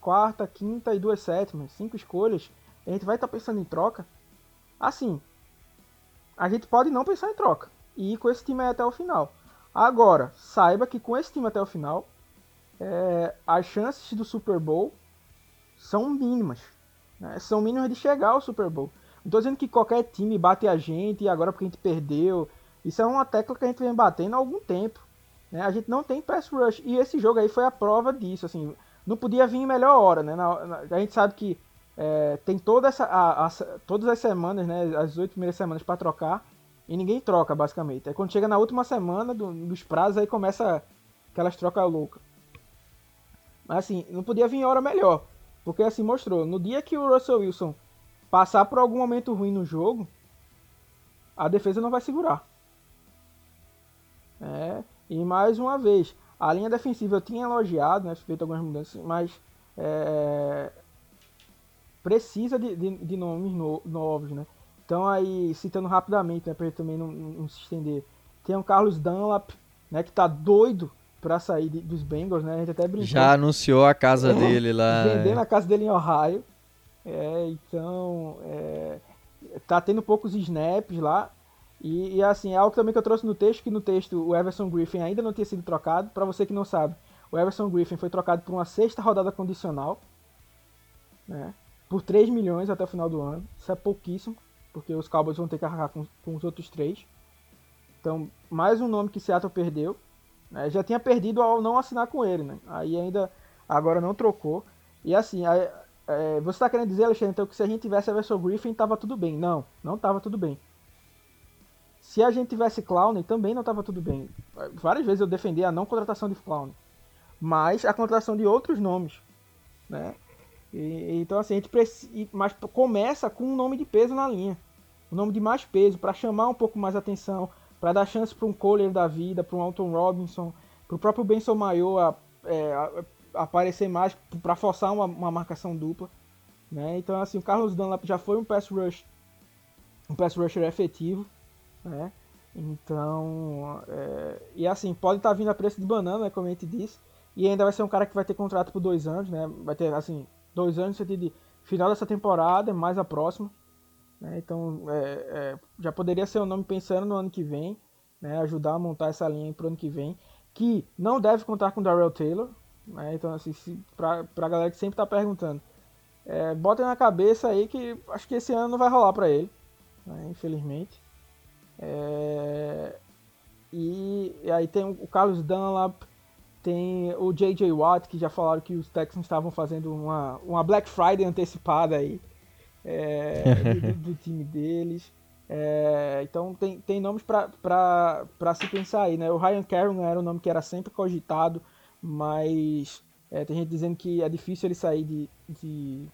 quarta, quinta e duas sétimas, cinco escolhas. A gente vai estar tá pensando em troca. Assim, a gente pode não pensar em troca e ir com esse time até o final. Agora, saiba que com esse time até o final, é, as chances do Super Bowl são mínimas. Né? São mínimas de chegar ao Super Bowl. Não estou dizendo que qualquer time bate a gente agora porque a gente perdeu. Isso é uma tecla que a gente vem batendo há algum tempo. Né? A gente não tem pass rush. E esse jogo aí foi a prova disso. Assim, não podia vir em melhor hora. Né? Na, na, a gente sabe que é, tem toda essa, a, a, todas as semanas, né, as oito primeiras semanas para trocar. E ninguém troca, basicamente. Aí quando chega na última semana do, dos prazos, aí começa aquelas trocas loucas. Mas assim, não podia vir hora melhor. Porque assim, mostrou, no dia que o Russell Wilson passar por algum momento ruim no jogo, a defesa não vai segurar. É, e mais uma vez, a linha defensiva eu tinha elogiado, né, feito algumas mudanças, mas é, precisa de, de, de nomes no, novos, né? Então aí, citando rapidamente, né, para ele também não, não, se estender, tem o Carlos Dunlap, né, que tá doido para sair de, dos Bengals, né? A gente até brincou. Já anunciou a casa dele lá. Vendendo é. a casa dele em Ohio. É, então, é, tá tendo poucos snaps lá. E, e, assim, é algo também que eu trouxe no texto, que no texto o Everson Griffin ainda não tinha sido trocado. Para você que não sabe, o Everson Griffin foi trocado por uma sexta rodada condicional. Né, por 3 milhões até o final do ano. Isso é pouquíssimo porque os Cowboys vão ter que arrancar com, com os outros três. Então, mais um nome que Seattle perdeu. Né? Já tinha perdido ao não assinar com ele, né? Aí ainda, agora não trocou. E assim, é, você está querendo dizer, Alexandre, então, que se a gente tivesse Everson Griffin, tava tudo bem. Não, não tava tudo bem. Se a gente tivesse Clowney, também não tava tudo bem. Várias vezes eu defendi a não contratação de Clowney. Mas a contratação de outros nomes, né? E, então assim, a gente precisa, mas começa com um nome de peso na linha. Um nome de mais peso, para chamar um pouco mais atenção, para dar chance para um Kohler da vida, para um Alton Robinson, para o próprio Benson Maior é, aparecer mais, para forçar uma, uma, marcação dupla. Né? Então assim, o Carlos Dunlap já foi um pass rush, um pass rusher efetivo. Né? Então, é, e assim, pode estar tá vindo a preço de banana, né, como a gente disse. E ainda vai ser um cara que vai ter contrato por dois anos, né? Vai ter, assim, dois anos no sentido de final dessa temporada, mais a próxima. Né? Então é, é, já poderia ser o nome pensando no ano que vem, né? ajudar a montar essa linha para o ano que vem, que não deve contar com Darrell Taylor. Né? Então, assim, para a galera que sempre está perguntando, é, bota na cabeça aí que acho que esse ano não vai rolar para ele. né, infelizmente. É, e, e, aí tem o Carlos Dunlap, tem o J.J. Watt, que já falaram que os Texans estavam fazendo uma, uma Black Friday antecipada aí é, do, do, time deles. É, então tem, tem nomes para se pensar aí, né? O Ryan Caron era um nome que era sempre cogitado, mas é, tem gente dizendo que é difícil ele sair de, de,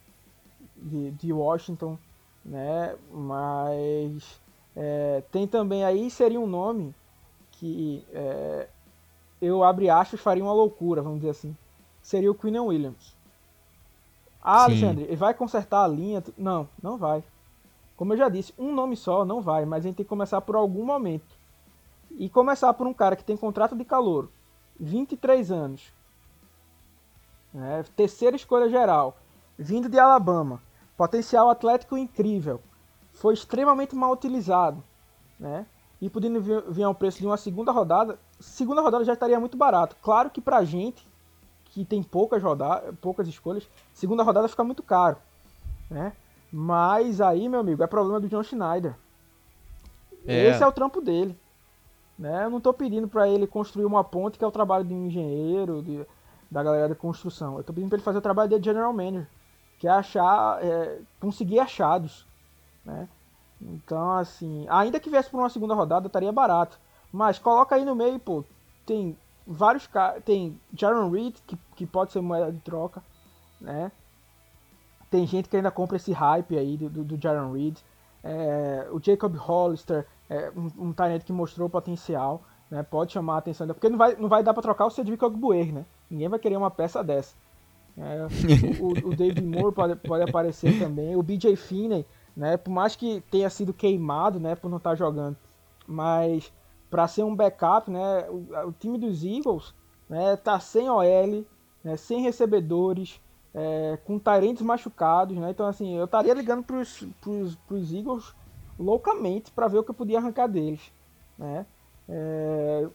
de, de Washington, né? Mas é, tem também aí, seria um nome que é, eu, abre aspas, faria uma loucura, vamos dizer assim. Seria o Quinn Williams. Ah, Sim. Alexandre, ele vai consertar a linha? Não, não vai. Como eu já disse, um nome só não vai, mas a gente tem que começar por algum momento. E começar por um cara que tem contrato de calor, 23 anos, né, terceira escolha geral, vindo de Alabama, potencial atlético incrível, foi extremamente mal utilizado, né? E podendo vir, vir ao preço de uma segunda rodada, segunda rodada já estaria muito barato. Claro que pra gente, que tem poucas rodadas, poucas escolhas, segunda rodada fica muito caro, né? Mas aí, meu amigo, é problema do John Schneider. É. Esse é o trampo dele. Né? Eu não estou pedindo para ele construir uma ponte, que é o trabalho de um engenheiro, de, da galera da construção. Eu estou pedindo para ele fazer o trabalho de general manager, que é achar, é, conseguir achados. Né? Então, assim, ainda que viesse por uma segunda rodada, estaria barato. Mas coloca aí no meio, pô, tem vários caras. Tem Jaron Reed, que, que pode ser moeda de troca, né? Tem gente que ainda compra esse hype aí do, do, do Jaron Reed. É, o Jacob Hollister, é, um, um talento que mostrou potencial, né? Pode chamar a atenção. Porque não vai, não vai dar para trocar o Cedric Ogbuer, né? Ninguém vai querer uma peça dessa. É, o, o, David Moore pode, pode aparecer também. O BJ Finney, né? Por mais que tenha sido queimado, né? Por não estar tá jogando. Mas para ser um backup, né? O, o, time dos Eagles, né? Tá sem OL, né, sem recebedores, é, com Tyrants machucados, né? Então, assim, eu estaria ligando pros, pros, pros Eagles loucamente para ver o que eu podia arrancar deles, né? É...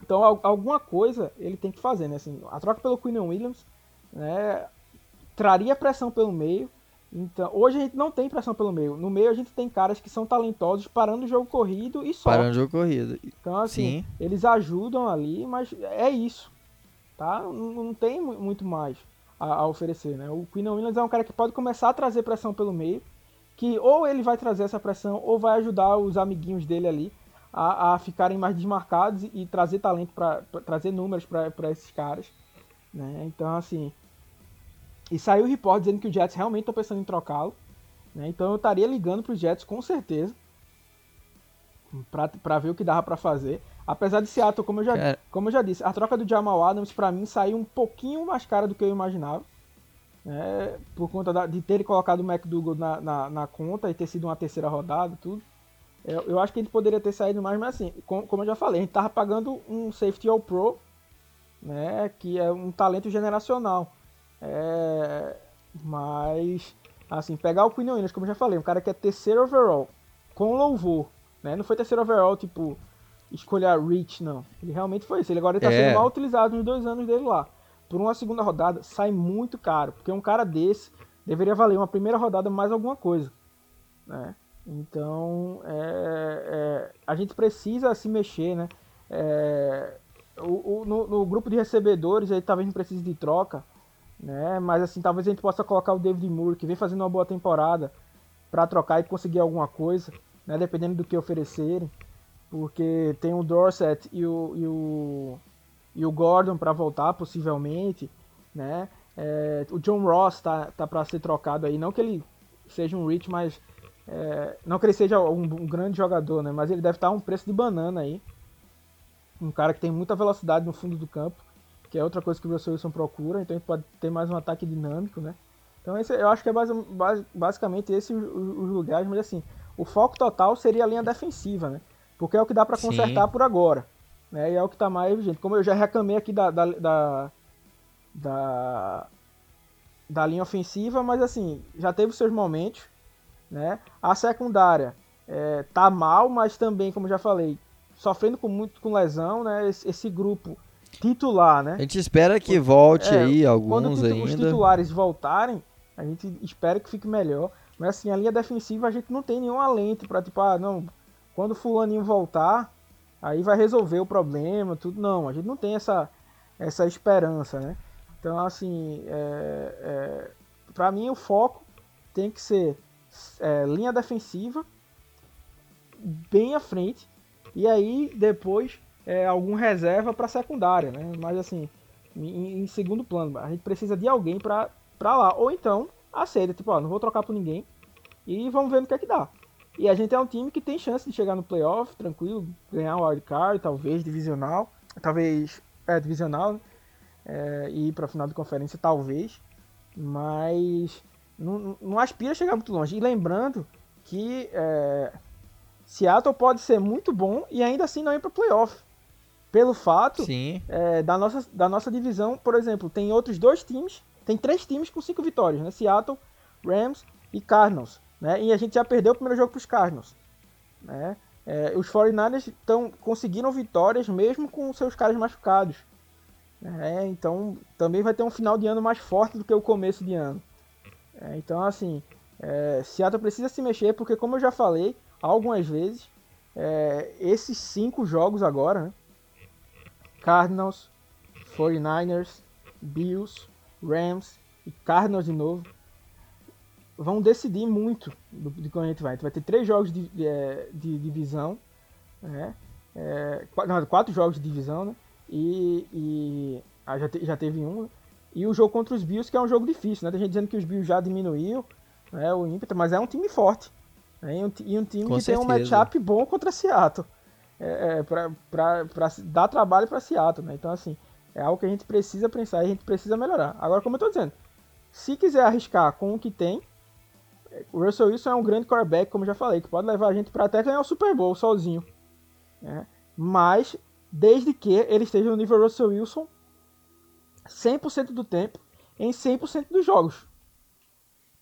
Então, alguma coisa ele tem que fazer, né? Assim, a troca pelo Quinn Williams, né? Traria pressão pelo meio. Então, hoje a gente não tem pressão pelo meio. No meio a gente tem caras que são talentosos parando o jogo corrido e só. Parando o jogo corrido. Então, assim, Sim. eles ajudam ali, mas é isso. Tá? Não, não tem muito mais a, a, oferecer, né? O Quinn Williams é um cara que pode começar a trazer pressão pelo meio, que ou ele vai trazer essa pressão ou vai ajudar os amiguinhos dele ali a, a ficarem mais desmarcados e, e trazer talento para trazer números para esses caras, né? Então assim, e saiu o report dizendo que o Jets realmente está pensando em trocá-lo, né? Então eu estaria ligando para os Jets com certeza para ver o que dava para fazer. Apesar de Seattle, como eu já, Cara... como eu já disse, a troca do Jamal Adams para mim saiu um pouquinho mais cara do que eu imaginava. Né? Por conta da, de ter colocado o McDougall na, na, na, conta e ter sido uma terceira rodada tudo. Eu, eu, acho que ele poderia ter saído mais, mas assim, como, como eu já falei, a gente tava pagando um safety all pro, né? Que é um talento generacional. É, mas, assim, pegar o Quinn Williams, como eu já falei, um cara que é terceiro overall, com louvor, né? Não foi terceiro overall, tipo, escolher Rich, não. Ele realmente foi isso. Ele agora está é. sendo mal utilizado nos dois anos dele lá. Por uma segunda rodada, sai muito caro. Porque um cara desse deveria valer uma primeira rodada mais alguma coisa. Né? Então, é, é, a gente precisa se mexer, né? É, o, o no, no, grupo de recebedores, aí talvez não precise de troca, né? Mas assim, talvez a gente possa colocar o David Moore, que vem fazendo uma boa temporada, para trocar e conseguir alguma coisa, né? Dependendo do que oferecerem porque tem o Dorset e o, e o, e o Gordon para voltar, possivelmente, né? É, o John Ross tá, tá para ser trocado aí, não que ele seja um rich, mas é, não que ele seja um, um, grande jogador, né? Mas ele deve estar a um preço de banana aí, um cara que tem muita velocidade no fundo do campo, que é outra coisa que o Russell Wilson procura, então ele pode ter mais um ataque dinâmico, né? Então esse, eu acho que é base, base, basicamente esse os, os lugares, mas assim, o foco total seria a linha defensiva, né? Porque é o que dá para consertar Sim. por agora. Né? E é o que está mais evidente. Como eu já reclamei aqui da, da, da, da, da linha ofensiva, mas assim, já teve seus momentos. Né? A secundária é, tá mal, mas também, como já falei, sofrendo com muito com lesão, né? Esse, esse grupo titular, né? A gente espera que volte é, aí alguns quando ainda. os titulares voltarem, a gente espera que fique melhor. Mas assim, a linha defensiva a gente não tem nenhum alento para tipo, ah, não, quando fulaninho voltar, aí vai resolver o problema, tudo. Não, a gente não tem essa, essa esperança, né? Então, assim, é, é, para mim o foco tem que ser é, linha defensiva bem à frente e aí depois é, algum reserva para secundária, né? Mas assim, em, em, segundo plano, a gente precisa de alguém para lá. Ou então aceita, tipo, ó, não vou trocar por ninguém e vamos ver no que é que dá. E a gente é um time que tem chance de chegar no playoff, tranquilo, ganhar um wildcard, talvez divisional, talvez é divisional é, e ir para final de conferência, talvez, mas não, não aspira a chegar muito longe. E lembrando que é, Seattle pode ser muito bom e ainda assim não ir para playoff. Pelo fato é, da, nossa, da nossa divisão, por exemplo, tem outros dois times, tem três times com cinco vitórias, né? Seattle, Rams e Cardinals. Né? E a gente já perdeu o primeiro jogo para os Cardinals. Né? É, os 49ers tão, conseguiram vitórias mesmo com seus caras machucados. É, então também vai ter um final de ano mais forte do que o começo de ano. É, então assim, é, Seattle precisa se mexer porque como eu já falei algumas vezes, é, esses cinco jogos agora, né? Cardinals, 49ers, Bills, Rams e Cardinals de novo, vão decidir muito do, de quando a gente vai. A gente vai ter três jogos de, de, é, de divisão, né? É, não, quatro jogos de divisão, né? E, e ah, já, te, já teve um. E o jogo contra os Bills, que é um jogo difícil, né? Tem gente dizendo que os Bills já diminuiu né, o ímpeto, mas é um time forte. Né? E, um, e um time Com que certeza. tem um matchup bom contra Seattle. É, é, pra dar trabalho para Seattle, né? Então, assim, é algo que a gente precisa pensar e a gente precisa melhorar. Agora, como eu tô dizendo, se quiser arriscar com o que tem, o Russell Wilson é um grande quarterback, como eu já falei, que pode levar a gente para até ganhar o Super Bowl sozinho. Né? Mas, desde que ele esteja no nível Russell Wilson 100% do tempo, em 100% dos jogos.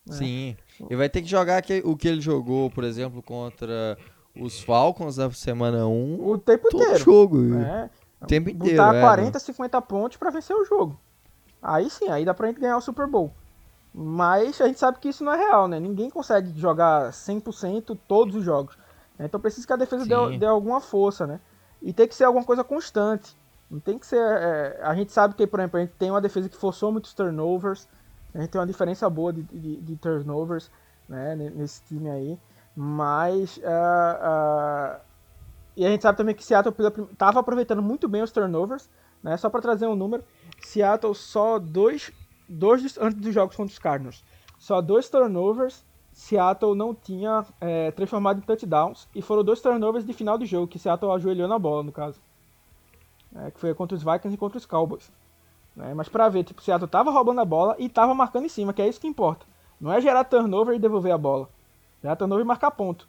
Né? Sim. E vai ter que jogar o que ele jogou, por exemplo, contra os Falcons na semana 1. O tempo todo inteiro. jogo. É. O tempo inteiro. Botar é, 40, 50 pontos para vencer o jogo. Aí sim, aí dá pra gente ganhar o Super Bowl. Mas a gente sabe que isso não é real, né? Ninguém consegue jogar 100% todos os jogos. Né? Então precisa que a defesa dê, dê, alguma força, né? E tem que ser alguma coisa constante. Não tem que ser. É, a gente sabe que, por exemplo, a gente tem uma defesa que forçou muitos turnovers. A gente tem uma diferença boa de, de, de turnovers né, nesse time aí. Mas. Uh, uh, e a gente sabe também que Seattle estava aproveitando muito bem os turnovers. Né? Só para trazer um número: Seattle só dois dois antes dos jogos contra os Cardinals. Só dois turnovers. Seattle não tinha é, transformado em touchdowns. E foram dois turnovers de final do jogo, que Seattle ajoelhou na bola, no caso. É, que foi contra os Vikings e contra os Cowboys. É, mas pra ver, tipo, Seattle tava roubando a bola e tava marcando em cima, que é isso que importa. Não é gerar turnover e devolver a bola. Gerar turnover e marcar ponto.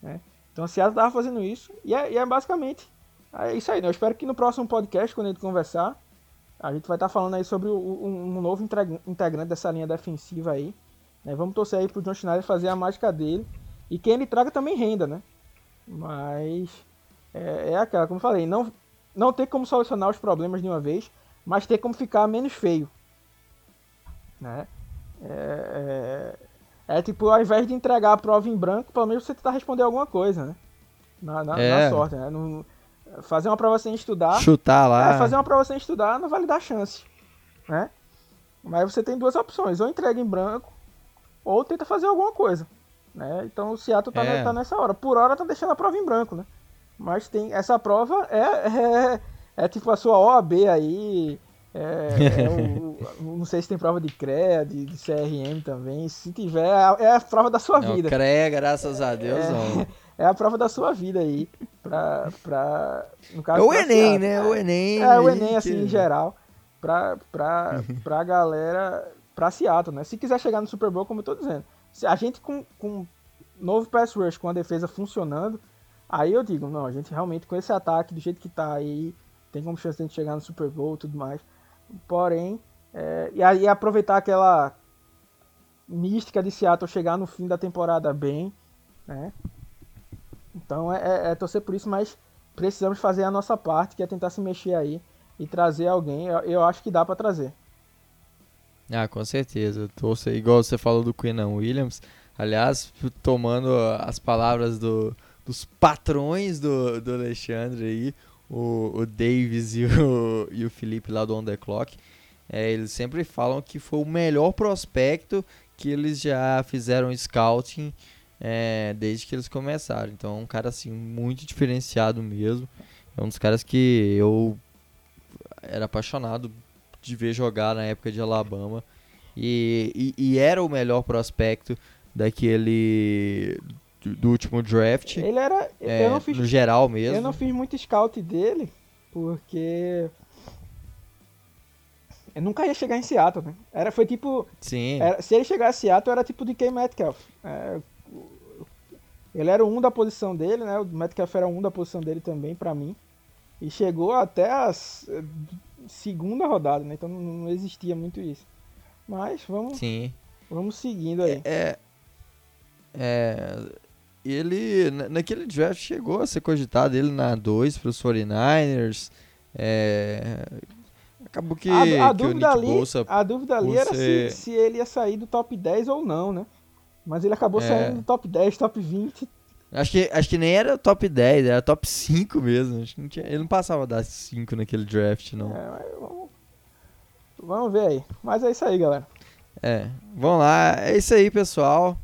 Né? Então Seattle tava fazendo isso. E é, e é basicamente é isso aí, né? Eu espero que no próximo podcast, quando a gente conversar, a gente vai estar tá falando aí sobre o, um, um, novo integrante dessa linha defensiva aí. Né? Vamos torcer aí pro John Schneider fazer a mágica dele. E quem ele traga também renda, né? Mas é, é aquela, como eu falei, não, não tem como solucionar os problemas de uma vez, mas tem como ficar menos feio. Né? É, é, é, tipo, ao invés de entregar a prova em branco, pelo menos você tentar responder alguma coisa, né? Na, na, é. na sorte, né? Fazer uma prova sem estudar. Chutar lá. É, fazer uma prova sem estudar não vale dar chance. Né? Mas você tem duas opções: ou entrega em branco, ou tenta fazer alguma coisa. Né? Então o Seattle tá, é. tá nessa hora. Por hora tá deixando a prova em branco, né? Mas tem. Essa prova é, é, é tipo a sua OAB aí. É, é o, não sei se tem prova de CREA, de, de CRM também. Se tiver, é a prova da sua vida. CREA, graças a Deus, é. É a prova da sua vida aí pra, pra no caso, é o Enem, né? O Enem. É, o Enem, assim, em geral, pra, pra, pra galera, pra Seattle, né? Se quiser chegar no Super Bowl, como eu tô dizendo, se a gente com, com novo pass rush, com a defesa funcionando, aí eu digo, não, a gente realmente com esse ataque, do jeito que tá aí, tem como chance de a gente chegar no Super Bowl e tudo mais. Porém, é, e aí aproveitar aquela mística de Seattle chegar no fim da temporada bem, né? Então é, é, é, torcer por isso, mas precisamos fazer a nossa parte, que é tentar se mexer aí e trazer alguém. Eu, eu acho que dá para trazer. Ah, com certeza. Torcer, igual você falou do Queenan Williams, Aliás, tomando as palavras do, dos patrões do, do Alexandre aí, o, o Davis e o, e o Felipe lá do On The Clock, é, eles sempre falam que foi o melhor prospecto que eles já fizeram scouting é, desde que eles começaram. Então é um cara assim muito diferenciado mesmo. É um dos caras que eu era apaixonado de ver jogar na época de Alabama. E, e, e era o melhor prospecto daquele do, último draft. Ele era. é, eu não fiz, no geral mesmo. eu não fiz muito scout dele, porque. Eu nunca ia chegar em Seattle, né? Era, foi tipo. Sim. era- se ele chegasse em Seattle, era tipo de K. Metcalf. É, ele era um da posição dele, né? O Metcalf era um da posição dele também, pra mim. E chegou até a segunda rodada, né? Então não, existia muito isso. Mas vamos, Sim. vamos seguindo aí. É. É. Ele, na- naquele draft, chegou a ser cogitado ele na 2 para os 49ers. É, acabou que, a, a que dúvida ali, Bolsa. a dúvida ali era se, ser- se ele ia sair do top 10 ou não, né? Mas ele acabou É. saindo do top 10, top 20. Acho que, acho que nem era top 10, era top 5 mesmo. Acho que não tinha- ele não passava das 5 naquele draft, não. É, mas vamos, vamos ver aí. Mas é isso aí, galera. É, vamos lá. É isso aí, pessoal.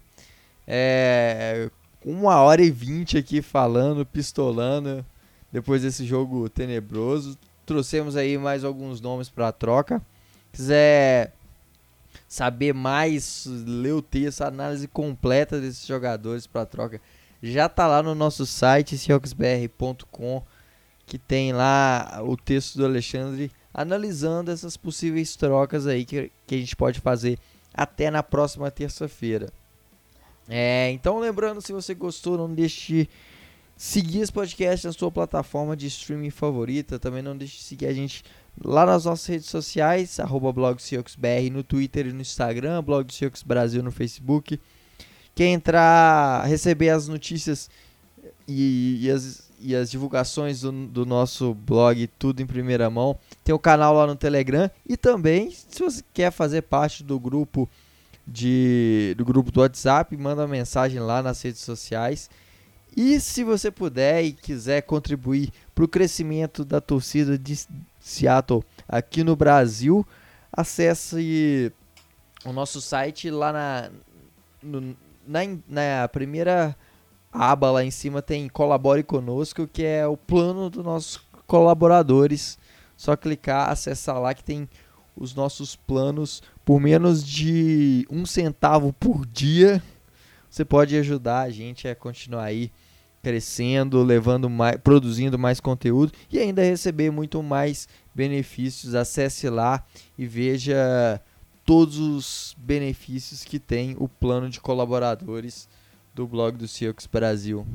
É, uma hora e vinte aqui falando, pistolando, depois desse jogo tenebroso. Trouxemos aí mais alguns nomes para troca. Quiser saber mais, ler o texto, análise completa desses jogadores para troca, já tá lá no nosso site, seahawksbr.com, que tem lá o texto do Alexandre analisando essas possíveis trocas aí que, que a gente pode fazer até na próxima terça-feira. É, então, lembrando, se você gostou, não deixe de seguir esse podcast na sua plataforma de streaming favorita. Também não deixe de seguir a gente lá nas nossas redes sociais, arroba no Twitter e no Instagram, blog Brasil no Facebook. Quer entrar, receber as notícias e, e as, e as divulgações do, do nosso blog, tudo em primeira mão. Tem o canal lá no Telegram e também, se você quer fazer parte do grupo de, do grupo do WhatsApp, manda mensagem lá nas redes sociais. E se você puder e quiser contribuir para o crescimento da torcida de Seattle aqui no Brasil, acesse o nosso site lá na, no- na, na primeira aba lá em cima tem Colabore Conosco, que é o plano dos nossos colaboradores. Só clicar, acessar lá que tem os nossos planos por menos de um centavo por dia. Você pode ajudar a gente a continuar aí crescendo, levando mais, produzindo mais conteúdo e ainda receber muito mais benefícios. Acesse lá e veja todos os benefícios que tem o plano de colaboradores do blog do Seahawks Brasil.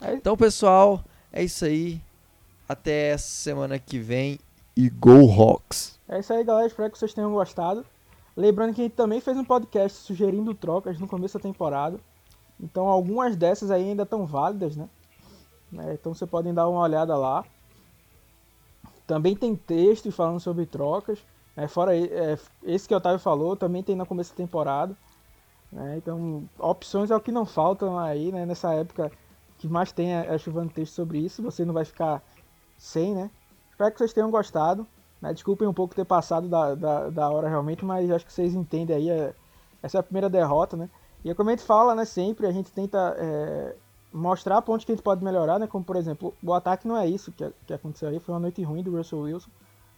É- Então, pessoal, é isso aí. Até semana que vem e Go Hawks! É isso aí, galera. Espero que vocês tenham gostado. Lembrando que a gente também fez um podcast sugerindo trocas no começo da temporada. Então algumas dessas aí ainda estão válidas, né? É, então vocês podem dar uma olhada lá. Também tem texto falando sobre trocas. né? fora é, esse que o Otávio falou, também tem no começo da temporada. Então, opções é o que não faltam aí, né? Nessa época que mais tem é, é texto sobre isso. Você não vai ficar sem, né? Espero que vocês tenham gostado. né? Desculpem um pouco ter passado da, da, da hora realmente, mas acho que vocês entendem aí. é- essa é a primeira derrota, né? E é como a gente fala, né? Sempre a gente tenta é, mostrar pontos que a gente pode melhorar, né? Como por exemplo, o ataque não é isso que, que aconteceu aí. Foi uma noite ruim do Russell Wilson.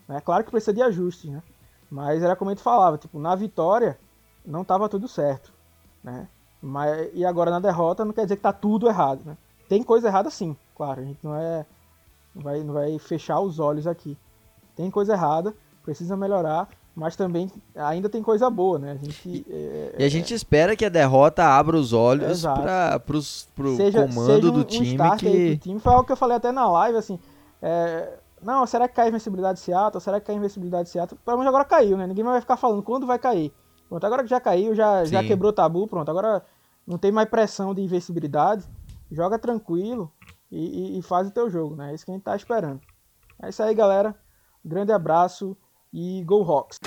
É claro que precisa de ajustes, né? Mas era como a gente falava, tipo, na vitória não estava tudo certo, né? Mas, e agora na derrota não quer dizer que tá tudo errado, né? Tem coisa errada sim, claro. A gente não é não vai, não vai fechar os olhos aqui. Tem coisa errada, precisa melhorar, mas também ainda tem coisa boa, né? A gente é, E a gente espera que a derrota abra os olhos para pro seja, comando seja um, do um time aí que. pro time. Foi algo que eu falei até na live, assim. é, não, será que cai a invencibilidade de Seattle? Será que cai a invencibilidade de Seattle? Pelo menos agora caiu, né? Ninguém vai ficar falando quando vai cair. Pronto, agora que já caiu, já, já quebrou o tabu, pronto. Agora não tem mais pressão de invencibilidade. Joga tranquilo e, e- e faz o teu jogo, né? É isso que a gente tá esperando. É isso aí, galera. Grande abraço e Go Hawks!